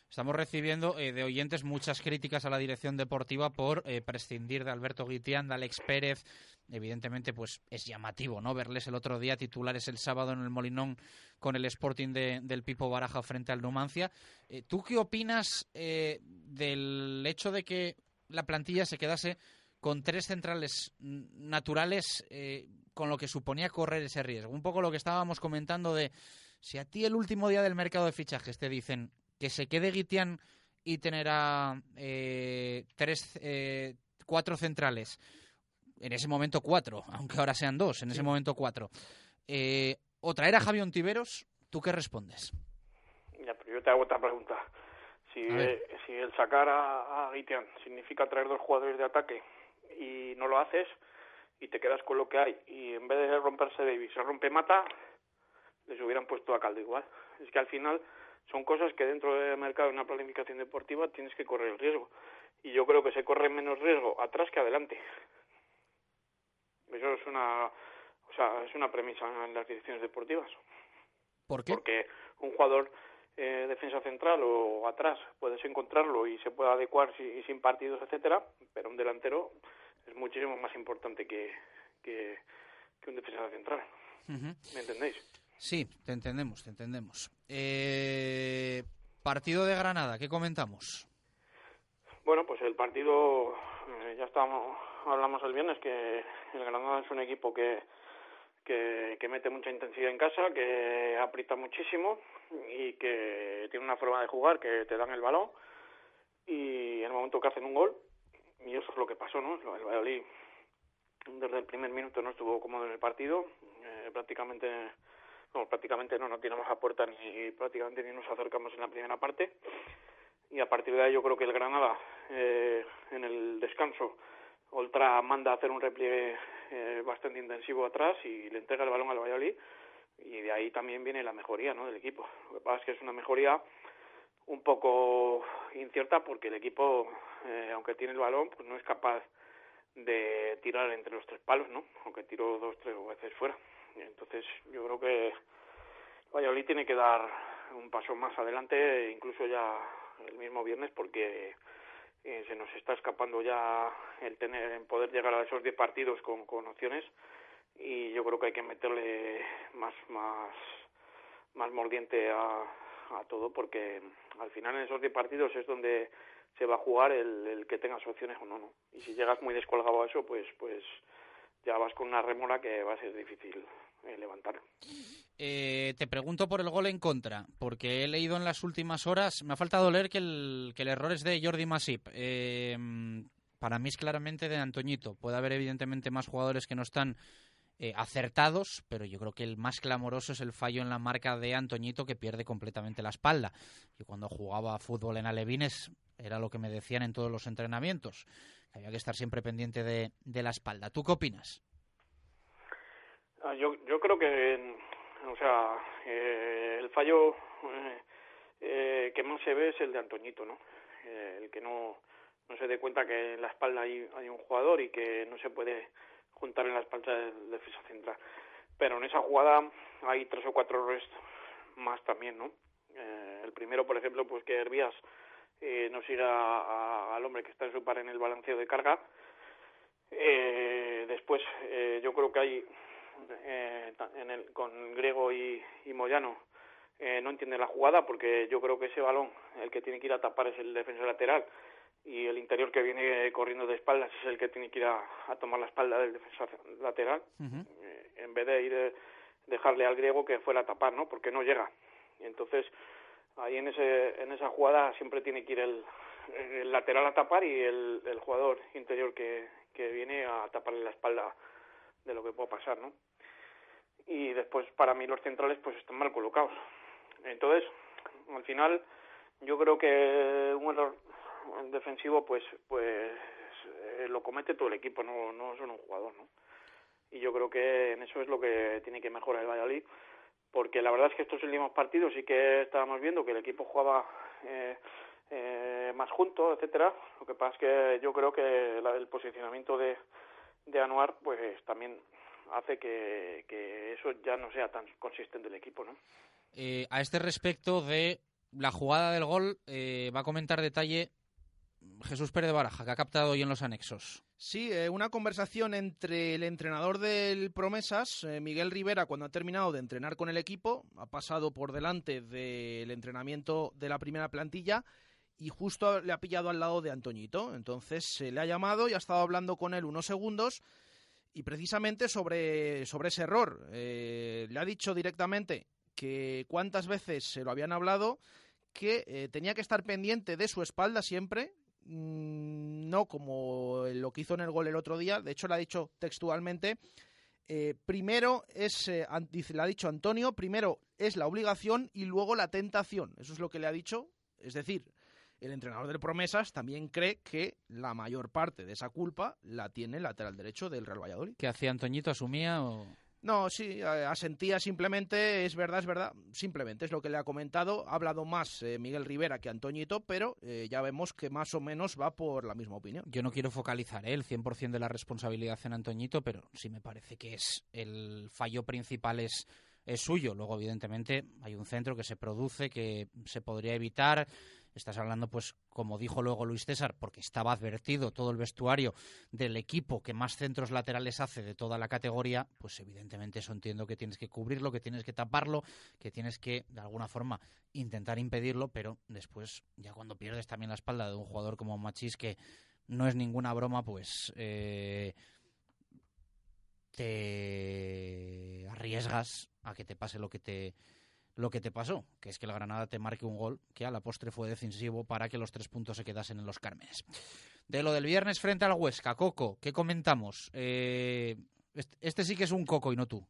Estamos recibiendo eh, de oyentes muchas críticas a la dirección deportiva por eh, prescindir de Alberto Guitián, de Alex Pérez. Evidentemente, pues es llamativo, ¿no? Verles el otro día titulares el sábado en el Molinón con el Sporting de- del Pipo Baraja frente al Numancia. Eh, ¿Tú qué opinas eh, del hecho de que la plantilla se quedase con tres centrales naturales, eh, con lo que suponía correr ese riesgo? Un poco lo que estábamos comentando de si a ti el último día del mercado de fichajes te dicen que se quede Guitián y tener a eh, tres, eh, cuatro centrales, en ese momento cuatro, aunque ahora sean dos, en ese momento cuatro, eh, o traer a Javi Ontiveros, ¿tú qué respondes? Ya, pero yo te hago otra pregunta. Si, eh, si el sacar a, a Guitián significa traer dos jugadores de ataque y no lo haces y te quedas con lo que hay y en vez de romperse Davis se rompe Mata, les hubieran puesto a caldo igual. Es que al final son cosas que dentro del mercado de una planificación deportiva tienes que correr el riesgo. Y yo creo que se corre menos riesgo atrás que adelante. Eso es una, o sea, es una premisa en las direcciones deportivas. ¿Por qué? Porque un jugador eh, defensa central o atrás puedes encontrarlo y se puede adecuar si- sin partidos, etcétera, pero un delantero es muchísimo más importante que, que, que un defensa central. ¿Me entendéis? Sí, te entendemos, te entendemos. Eh, partido de Granada, ¿qué comentamos? Bueno, pues el partido, eh, ya estábamos, hablamos el viernes que el Granada es un equipo que, que, que mete mucha intensidad en casa, que aprieta muchísimo y que tiene una forma de jugar que te dan el balón y en el momento que hacen un gol, y eso es lo que pasó, ¿no? El Valladolid desde el primer minuto no estuvo cómodo en el partido, eh, prácticamente, no, prácticamente no, no tiramos a puerta ni prácticamente ni nos acercamos en la primera parte y a partir de ahí yo creo que el Granada eh, en el descanso Oltra manda a hacer un repliegue eh, bastante intensivo atrás y le entrega el balón al Valladolid y de ahí también viene la mejoría ¿no? del equipo. Lo que pasa es que es una mejoría un poco incierta porque el equipo, eh, aunque tiene el balón, pues no es capaz de tirar entre los tres palos, ¿no? Aunque tiró dos, tres veces fuera. Entonces yo creo que Valladolid tiene que dar un paso más adelante, incluso ya el mismo viernes, porque eh, se nos está escapando ya el tener, en poder llegar a esos 10 partidos con, con opciones y yo creo que hay que meterle más, más, más mordiente a, a todo porque al final en esos 10 partidos es donde se va a jugar el, el que tengas opciones o no, no. Y si llegas muy descolgado a eso, pues, pues ya vas con una remora que va a ser difícil eh, levantar. Eh, te pregunto por el gol en contra, porque he leído en las últimas horas, me ha faltado leer que el, que el error es de Jordi Masip. Eh, para mí es claramente de Antoñito. Puede haber evidentemente más jugadores que no están eh, acertados, pero yo creo que el más clamoroso es el fallo en la marca de Antoñito que pierde completamente la espalda. Yo cuando jugaba fútbol en Alevines era lo que me decían en todos los entrenamientos, que había que estar siempre pendiente de, de la espalda. ¿Tú qué opinas? Ah, yo, creo que, o sea, eh, el fallo eh, eh, que más se ve es el de Antoñito, ¿no? El que no, se dé cuenta que en la espalda hay un jugador y que no se puede juntar en la espalda del defensa central. Pero en esa jugada hay tres o cuatro errores más también, ¿no? Eh, el primero, por ejemplo, pues que Hervías eh, no siga a- al hombre que está en su par en el balanceo de carga. Eh, después, eh, yo creo que hay eh, en el, con Griego y, y Moyano eh, no entiende la jugada porque yo creo que ese balón el que tiene que ir a tapar es el defensor lateral y el interior que viene corriendo de espaldas es el que tiene que ir a, a tomar la espalda del defensor lateral. Eh, en vez de ir eh, dejarle al griego que fuera a tapar no porque no llega. Y entonces ahí en ese en esa jugada siempre tiene que ir el, el lateral a tapar y el, el jugador interior que, que viene a taparle la espalda de lo que pueda pasar no y después para mí los centrales pues están mal colocados. Entonces al final yo creo que un error defensivo pues pues eh, lo comete todo el equipo no no solo un jugador no y yo creo que en eso es lo que tiene que mejorar el Valladolid porque la verdad es que estos últimos partidos sí que estábamos viendo que el equipo jugaba eh, eh, más junto etcétera. Lo que pasa es que yo creo que la, el posicionamiento de de Anuar pues también hace que, que eso ya no sea tan consistente el equipo no Eh, a este respecto de la jugada del gol, eh, va a comentar detalle Jesús Pérez de Baraja, que ha captado hoy en los anexos. Sí, eh, una conversación entre el entrenador del Promesas, eh, Miguel Rivera, cuando ha terminado de entrenar con el equipo, ha pasado por delante del entrenamiento de la primera plantilla y justo le ha pillado al lado de Antoñito. Entonces se le ha llamado y ha estado hablando con él unos segundos y precisamente sobre, sobre ese error. Eh, le ha dicho directamente que cuántas veces se lo habían hablado, que tenía que estar pendiente de su espalda siempre, no como lo que hizo en el gol el otro día, de hecho le ha dicho textualmente, eh, primero es, eh, ha dicho Antonio, primero es la obligación y luego la tentación, eso es lo que le ha dicho, es decir, el entrenador del Promesas también cree que la mayor parte de esa culpa la tiene el lateral derecho del Real Valladolid. ¿Qué hacía Antoñito? ¿Asumía o...? No, sí, asentía simplemente, es verdad, es verdad, simplemente es lo que le ha comentado. Ha hablado más eh, Miguel Rivera que Antoñito, pero eh, ya vemos que más o menos va por la misma opinión. Yo no quiero focalizar ¿eh? el 100% de la responsabilidad en Antoñito, pero sí me parece que es el fallo principal es, es suyo. Luego, evidentemente, hay un centro que se produce, que se podría evitar. Estás hablando, pues, como dijo luego Luis César, porque estaba advertido todo el vestuario del equipo que más centros laterales hace de toda la categoría, pues evidentemente eso entiendo que tienes que cubrirlo, que tienes que taparlo, que tienes que, de alguna forma, intentar impedirlo, pero después, ya cuando pierdes también la espalda de un jugador como Machís, que no es ninguna broma, pues eh, te arriesgas a que te pase lo que te lo que te pasó, que es que el Granada te marque un gol que a la postre fue decisivo para que los tres puntos se quedasen en los Cármenes. De lo del viernes frente al Huesca, Coco, ¿qué comentamos? Eh, este, este sí que es un Coco y no tú.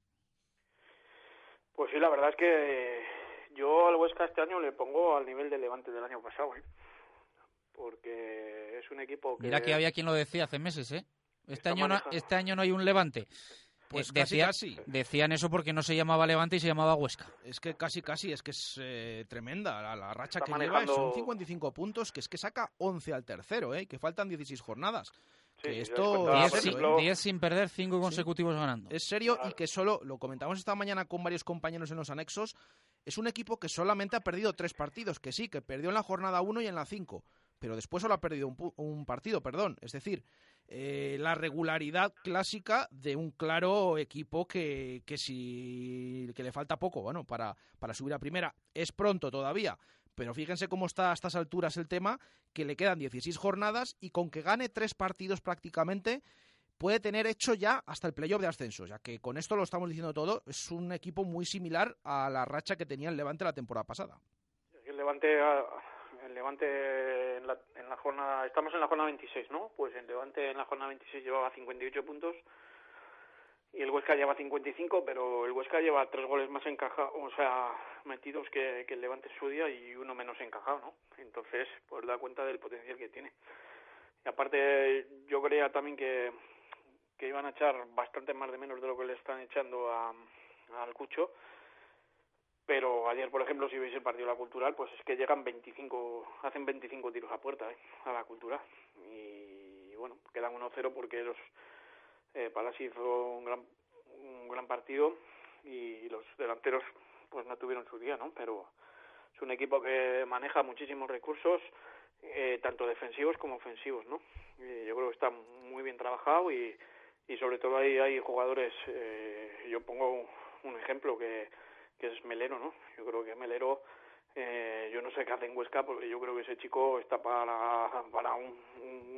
Pues sí, la verdad es que yo al Huesca este año le pongo al nivel del Levante del año pasado, ¿eh? porque es un equipo que... Mira que había quien lo decía hace meses, ¿eh? Este año, no, este año no hay un Levante. Pues Eh, casi, decía- casi. Decían eso porque no se llamaba Levante y se llamaba Huesca. Es que casi, casi, es que es eh, tremenda la, la racha Está que lleva. manejando- Son 55 puntos, que es que saca 11 al tercero, ¿eh? que faltan 16 jornadas. que esto os contaba, es por serio, ejemplo- ¿eh? 10 sin perder, 5 consecutivos ganando. Es serio y que solo, lo comentamos esta mañana con varios compañeros en los anexos, es un equipo que solamente ha perdido tres partidos, que sí, que perdió en la jornada 1 y en la 5, pero después solo ha perdido un, pu- un partido, perdón. Es decir, eh, la regularidad clásica de un claro equipo que, que si que le falta poco, bueno, para, para subir a primera. Es pronto todavía, pero fíjense cómo está a estas alturas el tema, que le quedan 16 jornadas y con que gane tres partidos prácticamente, puede tener hecho ya hasta el playoff de ascenso, ya que con esto lo estamos diciendo todo, es un equipo muy similar a la racha que tenía el Levante la temporada pasada. El Levante, ah, el Levante en la, en la jornada, estamos en la jornada 26, ¿no? Pues el Levante en la jornada 26 llevaba 58 puntos y el Huesca lleva 55, pero el Huesca lleva tres goles más encajados, o sea, metidos que, que el Levante en su día y uno menos encajado, ¿no? Entonces, pues da cuenta del potencial que tiene. Y aparte, yo creía también que, que iban a echar bastante más de menos de lo que le están echando a, al Cucho, pero ayer, por ejemplo, si veis el partido de la Cultural, pues es que llegan 25, hacen 25 tiros a puerta, ¿eh? A la Cultural. Y bueno, quedan 1-0 porque los eh, Palasi hizo un gran, un gran partido y los delanteros pues no tuvieron su día, ¿no? Pero es un equipo que maneja muchísimos recursos, eh, tanto defensivos como ofensivos, ¿no? Yo creo que está muy bien trabajado y, y sobre todo ahí hay jugadores, eh, yo pongo un ejemplo que, que es Melero, ¿no? Yo creo que Melero Eh, yo no sé qué hace en Huesca porque yo creo que ese chico está para, para un,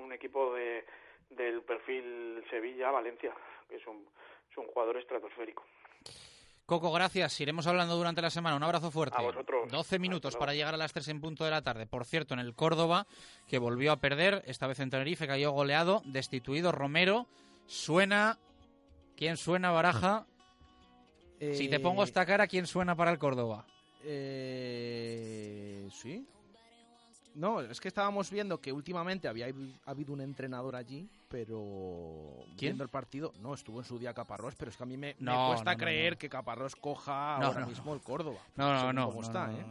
un equipo de, del perfil Sevilla-Valencia, que es un, es un jugador estratosférico. Coco, gracias. Iremos hablando durante la semana. Un abrazo fuerte. A vosotros. 12 minutos para llegar a las 3 en punto de la tarde. Por cierto, en el Córdoba, que volvió a perder, esta vez en Tenerife, cayó goleado, destituido Romero. Suena. ¿Quién suena, Baraja? Si te pongo esta cara, ¿quién suena para el Córdoba? Eh, sí. No, es que estábamos viendo que últimamente había ha habido un entrenador allí, pero ¿Quién? viendo el partido, no, estuvo en su día Caparrós, pero es que a mí me, me No, cuesta no, no, creer que Caparrós coja No, ahora no, mismo el Córdoba. No, no, no. cómo está, ¿eh?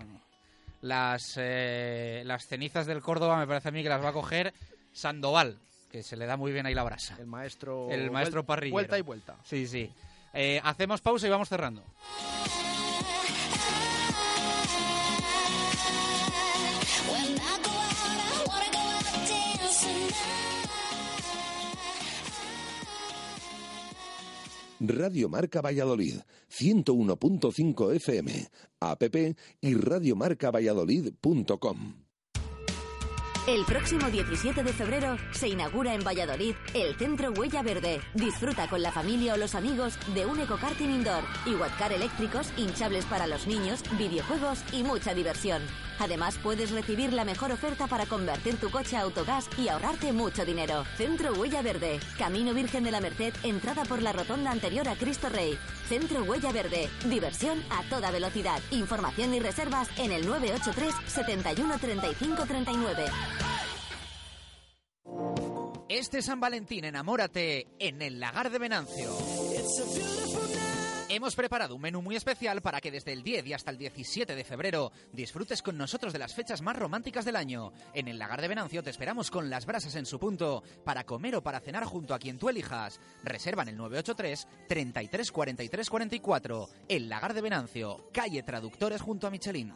Las, eh, las cenizas del Córdoba me parece a mí que las va a coger Sandoval, que se le da muy bien ahí la brasa. El maestro, El maestro vuel- parrillero. Vuelta y vuelta. Sí, sí. Eh, hacemos pausa y vamos cerrando. Radio Marca Valladolid, 101.5 FM, app y radiomarcavalladolid.com. El próximo 17 de febrero se inaugura en Valladolid el Centro Huella Verde. Disfruta con la familia o los amigos de un ecokarting indoor, iguatcar eléctricos, hinchables para los niños, videojuegos y mucha diversión. Además, puedes recibir la mejor oferta para convertir tu coche a autogás y ahorrarte mucho dinero. Centro Huella Verde, Camino Virgen de la Merced, entrada por la rotonda anterior a Cristo Rey. Centro Huella Verde, diversión a toda velocidad. Información y reservas en el 983 71 35 39. Este San Valentín, enamórate en el Lagar de Venancio. Hemos preparado un menú muy especial para que desde el 10 y hasta el 17 de febrero disfrutes con nosotros de las fechas más románticas del año. En el Lagar de Venancio te esperamos con las brasas en su punto para comer o para cenar junto a quien tú elijas. Reserva en el 983 33 43 44. El Lagar de Venancio, calle Traductores junto a Michelin.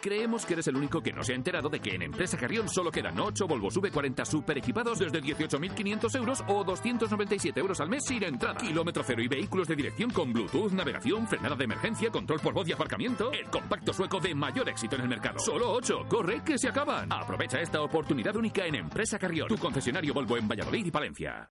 Creemos que eres el único que no se ha enterado de que en Empresa Carrión solo quedan 8 Volvo V40 super equipados desde 18.500 euros o 297 euros al mes sin entrada. Kilómetro cero y vehículos de dirección con Bluetooth, navegación, frenada de emergencia, control por voz y aparcamiento. El compacto sueco de mayor éxito en el mercado. Solo 8. Corre, que se acaban. Aprovecha esta oportunidad única en Empresa Carrión, tu concesionario Volvo en Valladolid y Palencia.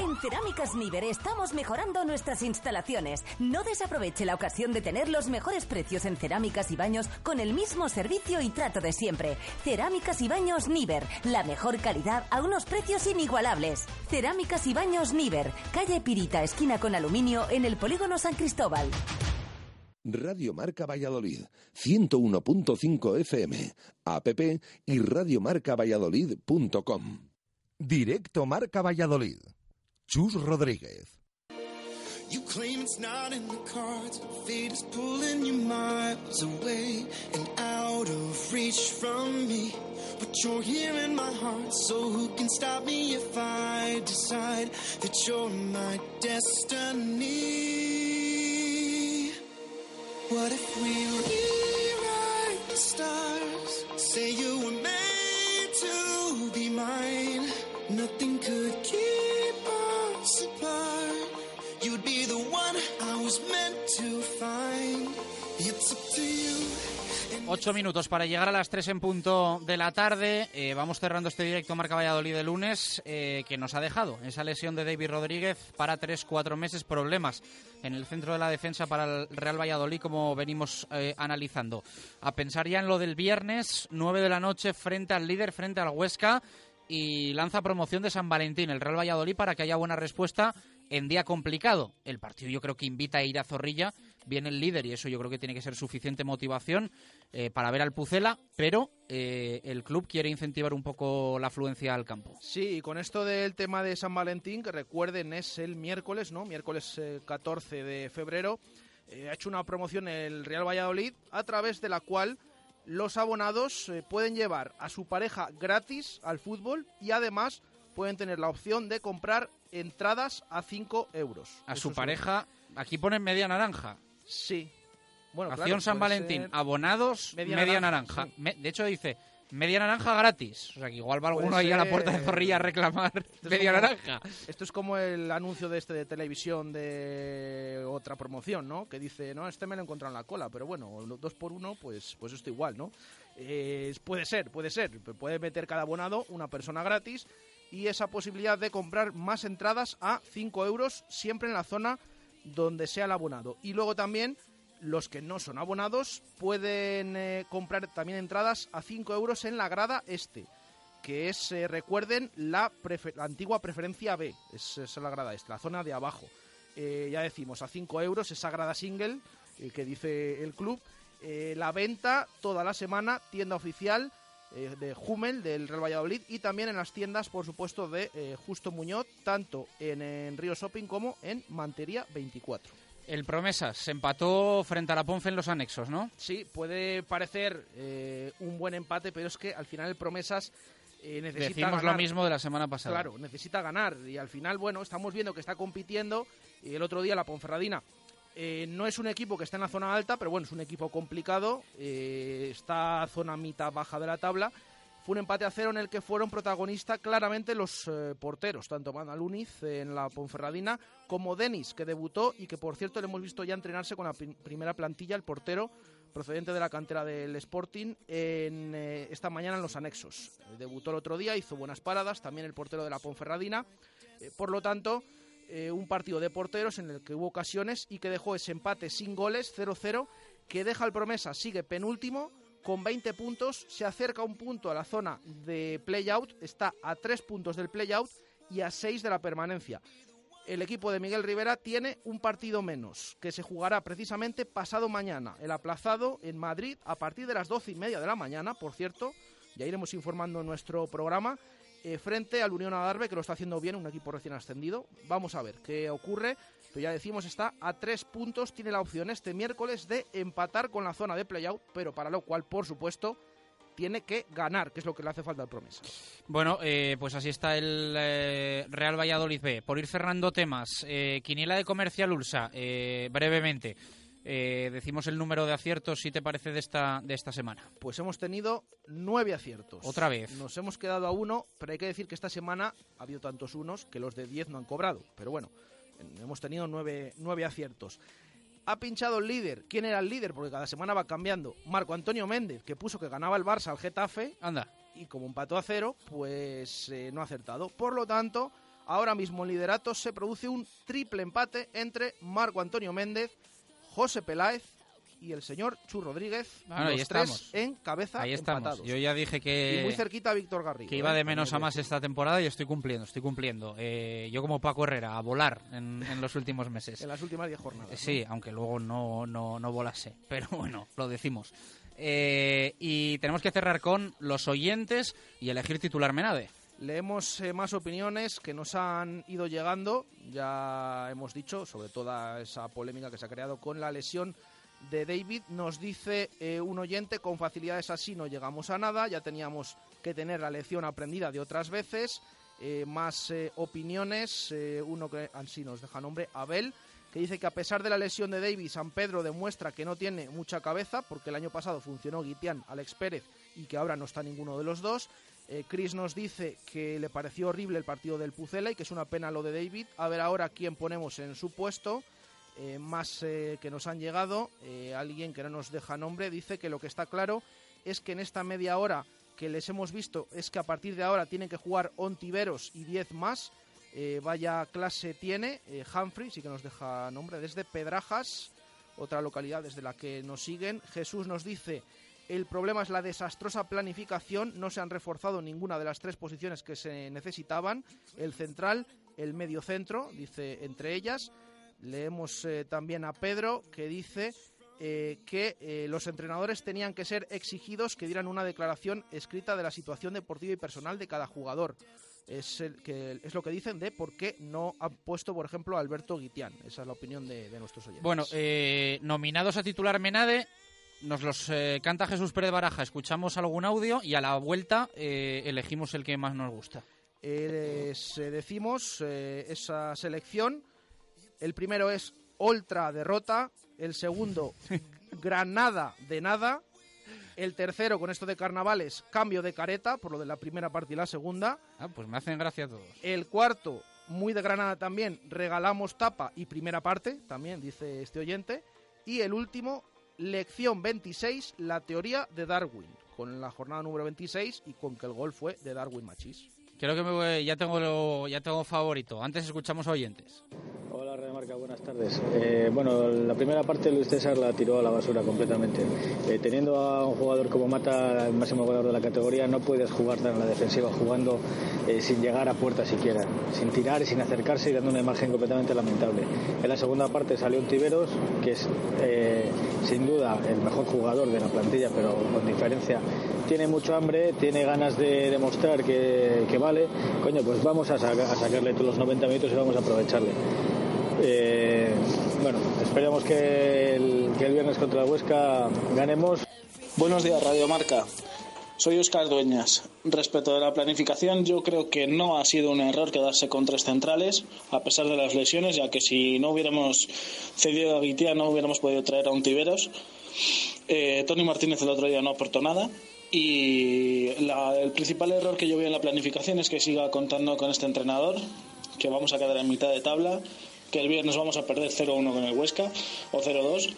En Cerámicas Níver estamos mejorando nuestras instalaciones. No desaproveche la ocasión de tener los mejores precios en cerámicas y baños con el mismo servicio y trato de siempre. Cerámicas y baños Níver, la mejor calidad a unos precios inigualables. Cerámicas y baños Níver, calle Pirita, esquina con aluminio en el polígono San Cristóbal. Radio Marca Valladolid, 101.5 FM, app y radiomarcavalladolid.com. Directo Marca Valladolid. Chus Rodríguez. You claim it's not in the cards. Fate is pulling you miles away and out of reach from me. But you're here in my heart, so who can stop me if I decide that you're my destiny? What if we rewrite the stars? Say you were made to be mine. Nothing us apart. You'd be the one I was meant to find. It's up to you. Ocho minutos para llegar a las tres en punto de la tarde. Eh, vamos cerrando este directo Marca Valladolid de lunes eh, que nos ha dejado esa lesión de David Rodríguez para tres, cuatro meses. Problemas en el centro de la defensa para el Real Valladolid como venimos eh, analizando. A pensar ya en lo del viernes, nueve de la noche, frente al líder, frente al Huesca y lanza promoción de San Valentín, el Real Valladolid, para que haya buena respuesta en día complicado. El partido yo creo que invita a ir a Zorrilla, viene el líder y eso yo creo que tiene que ser suficiente motivación eh, para ver al Pucela, pero eh, el club quiere incentivar un poco la afluencia al campo. Sí, y con esto del tema de San Valentín, que recuerden es el miércoles, ¿no? Miércoles eh, 14 de febrero, eh, ha hecho una promoción el Real Valladolid a través de la cual los abonados eh, pueden llevar a su pareja gratis al fútbol y además pueden tener la opción de comprar entradas a 5 euros. A Eso su pareja, aquí ponen media naranja. Sí. Bueno, Acción claro, San Valentín, abonados, media, media naranja. naranja, sí. Me- de hecho dice, media naranja gratis. O sea, que igual va alguno ahí a la puerta de Zorrilla a reclamar media como- naranja. Esto es como el anuncio de este de televisión de otra promoción, ¿no? Que dice, no, este me lo he encontrado en la cola, pero bueno, dos por uno, pues, pues esto igual, ¿no? Eh, puede ser, puede ser. Puede meter cada abonado una persona gratis y esa posibilidad de comprar más entradas a 5 euros siempre en la zona donde sea el abonado. Y luego también los que no son abonados pueden eh, comprar también entradas a 5 euros en la grada este que es, eh, recuerden, la, prefe- la antigua preferencia B, es, la grada este, la zona de abajo. Eh, ya decimos, a 5 euros esa grada single que dice el club. La venta toda la semana, tienda oficial de Hummel, del Real Valladolid, y también en las tiendas, por supuesto, de Justo Muñoz, tanto en, en Río Shopping como en Mantería 24. El Promesas se empató frente a la Ponce en los anexos, ¿no? Sí, puede parecer eh, un buen empate, pero es que al final el Promesas eh, necesita Decimos lo ganar. mismo de la semana pasada. Claro, necesita ganar y al final, bueno, estamos viendo que está compitiendo y el otro día la Ponferradina eh, no es un equipo que está en la zona alta, pero bueno, es un equipo complicado, eh, está zona mitad baja de la tabla. Fue un empate a cero en el que fueron protagonistas claramente los eh, porteros, tanto Manaluniz en la Ponferradina como Denis, que debutó y que por cierto le hemos visto ya entrenarse con la prim- primera plantilla, el portero procedente de la cantera del Sporting, en, eh, esta mañana en los anexos. Debutó el otro día, hizo buenas paradas, también el portero de la Ponferradina. Eh, por lo tanto, un partido de porteros en el que hubo ocasiones y que dejó ese empate sin goles, 0-0, que deja al promesa, sigue penúltimo con 20 puntos, se acerca un punto a la zona de play-out, está a 3 puntos del play-out y a 6 de la permanencia. El equipo de Miguel Rivera tiene un partido menos, que se jugará precisamente pasado mañana, el aplazado en Madrid a partir de las 12 y media de la mañana, por cierto, ya iremos informando en nuestro programa, eh, frente al Unión Adarve, que lo está haciendo bien, un equipo recién ascendido. Vamos a ver qué ocurre, pero ya decimos, está a tres puntos, tiene la opción este miércoles de empatar con la zona de playout, pero para lo cual, por supuesto, tiene que ganar, que es lo que le hace falta al promesa. Bueno, eh, pues así está el eh, Real Valladolid B. Por ir cerrando temas, eh, Quiniela de Comercial Ursa, eh, brevemente. Eh, decimos el número de aciertos, si te parece, de esta, de esta semana. Pues hemos tenido nueve aciertos. Otra vez. Nos hemos quedado a uno, pero hay que decir que esta semana ha habido tantos unos que los de diez no han cobrado. Pero bueno, en- hemos tenido nueve, nueve aciertos. Ha pinchado el líder. ¿Quién era el líder? Porque cada semana va cambiando. Marco Antonio Méndez, que puso que ganaba el Barça al Getafe. Anda. Y como empató a cero, pues eh, no ha acertado. Por lo tanto, ahora mismo en liderato se produce un triple empate entre Marco Antonio Méndez, José Peláez y el señor Chu Rodríguez. Bueno, los ahí tres estamos. en cabeza Ahí estamos. empatados. Yo ya dije que... Y muy cerquita a Víctor Garrido. que iba ¿eh? de menos a más esta temporada y estoy cumpliendo, estoy cumpliendo. Eh, yo como Paco Herrera, a volar en, en los últimos meses. En las últimas 10 jornadas. ¿no? Sí, aunque luego no, no, no volase. Pero bueno, lo decimos. Eh, y tenemos que cerrar con los oyentes y elegir titular Menade. Leemos eh, más opiniones que nos han ido llegando. Ya hemos dicho sobre toda esa polémica que se ha creado con la lesión de David. Nos dice eh, un oyente, con facilidades así no llegamos a nada. Ya teníamos que tener la lección aprendida de otras veces. Eh, más opiniones. uno que así nos deja nombre, Abel, que dice que a pesar de la lesión de David, San Pedro demuestra que no tiene mucha cabeza, porque el año pasado funcionó Guitián, Alex Pérez, y que ahora no está ninguno de los dos. Eh, Chris nos dice que le pareció horrible el partido del Pucela y que es una pena lo de David. A ver ahora quién ponemos en su puesto. Eh, más eh, que nos han llegado, alguien que no nos deja nombre dice que lo que está claro es que en esta media hora que les hemos visto es que a partir de ahora tienen que jugar Ontiveros y 10 más. Vaya clase tiene Humphrey, sí que nos deja nombre, desde Pedrajas, otra localidad desde la que nos siguen. Jesús nos dice, el problema es la desastrosa planificación, no se han reforzado ninguna de las tres posiciones que se necesitaban, el central, el medio centro, dice entre ellas. Leemos eh, también a Pedro que dice eh, que eh, los entrenadores tenían que ser exigidos que dieran una declaración escrita de la situación deportiva y personal de cada jugador. Es, lo que dicen de por qué no han puesto, por ejemplo, a Alberto Guitián. Esa es la opinión de, de nuestros oyentes. Bueno, eh, nominados a titular Menade, nos los eh, canta Jesús Pérez Baraja, escuchamos algún audio y a la vuelta eh, elegimos el que más nos gusta. Eh, decimos esa selección. El primero es Ultra derrota, el segundo Granada de nada, el tercero con esto de carnavales cambio de careta por lo de la primera parte y la segunda. Ah, pues me hacen gracia a todos. El cuarto muy de Granada también regalamos tapa y primera parte también dice este oyente y el último lección 26 la teoría de Darwin con la jornada número 26 y con que el gol fue de Darwin Machís. Creo que me voy- ya tengo lo- ya tengo favorito. Antes escuchamos a oyentes. Hola Remarca, buenas tardes. Eh, bueno, la primera parte Luis César la tiró a la basura completamente. Eh, teniendo a un jugador como Mata, el máximo goleador de la categoría, no puedes jugar tan en la defensiva jugando eh, sin llegar a puerta siquiera, sin tirar, sin acercarse y dando una imagen completamente lamentable. En la segunda parte salió un Tiberos, que es sin duda el mejor jugador de la plantilla, pero con diferencia. Tiene mucho hambre, tiene ganas de demostrar que, vale. Coño, pues vamos a sacarle todos los 90 minutos y vamos a aprovecharle. Eh, bueno, esperemos que el, que el viernes contra el Huesca ganemos. Buenos días, Radio Marca. Soy Oscar Dueñas. Respecto de la planificación, yo creo que no ha sido un error quedarse con tres centrales, a pesar de las lesiones, ya que si no hubiéramos cedido a Guitia no hubiéramos podido traer a un Tiberos. Eh, Tony Martínez el otro día no aportó nada. Y la- el principal error que yo veo en la planificación es que siga contando con este entrenador, que vamos a quedar en mitad de tabla, que el viernes vamos a perder 0-1 con el Huesca o 0-2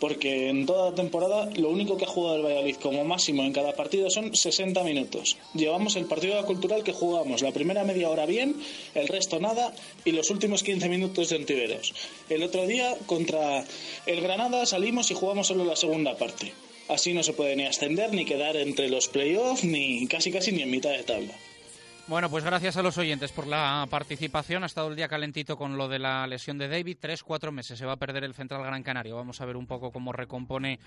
porque en toda la temporada lo único que ha jugado el Valladolid como máximo en cada partido son 60 minutos. Llevamos el partido cultural que jugamos la primera media hora bien, el resto nada y los últimos 15 minutos de Antiveros. El otro día contra el Granada salimos y jugamos solo la segunda parte. Así no se puede ni ascender ni quedar entre los playoffs ni casi casi ni en mitad de tabla. Bueno, pues gracias a los oyentes por la participación. Ha estado el día calentito con lo de la lesión de David. Tres, cuatro meses se va a perder el Central Gran Canario. Vamos a ver un poco cómo recompone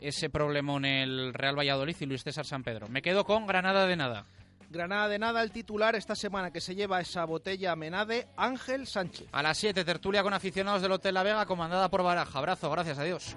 ese problema en el Real Valladolid y Luis César San Pedro. Me quedo con Granada de nada. Granada de nada, el titular esta semana que se lleva esa botella Menade, Ángel Sánchez. A las 7, tertulia con aficionados del Hotel La Vega, comandada por Baraja. Abrazo, gracias, adiós.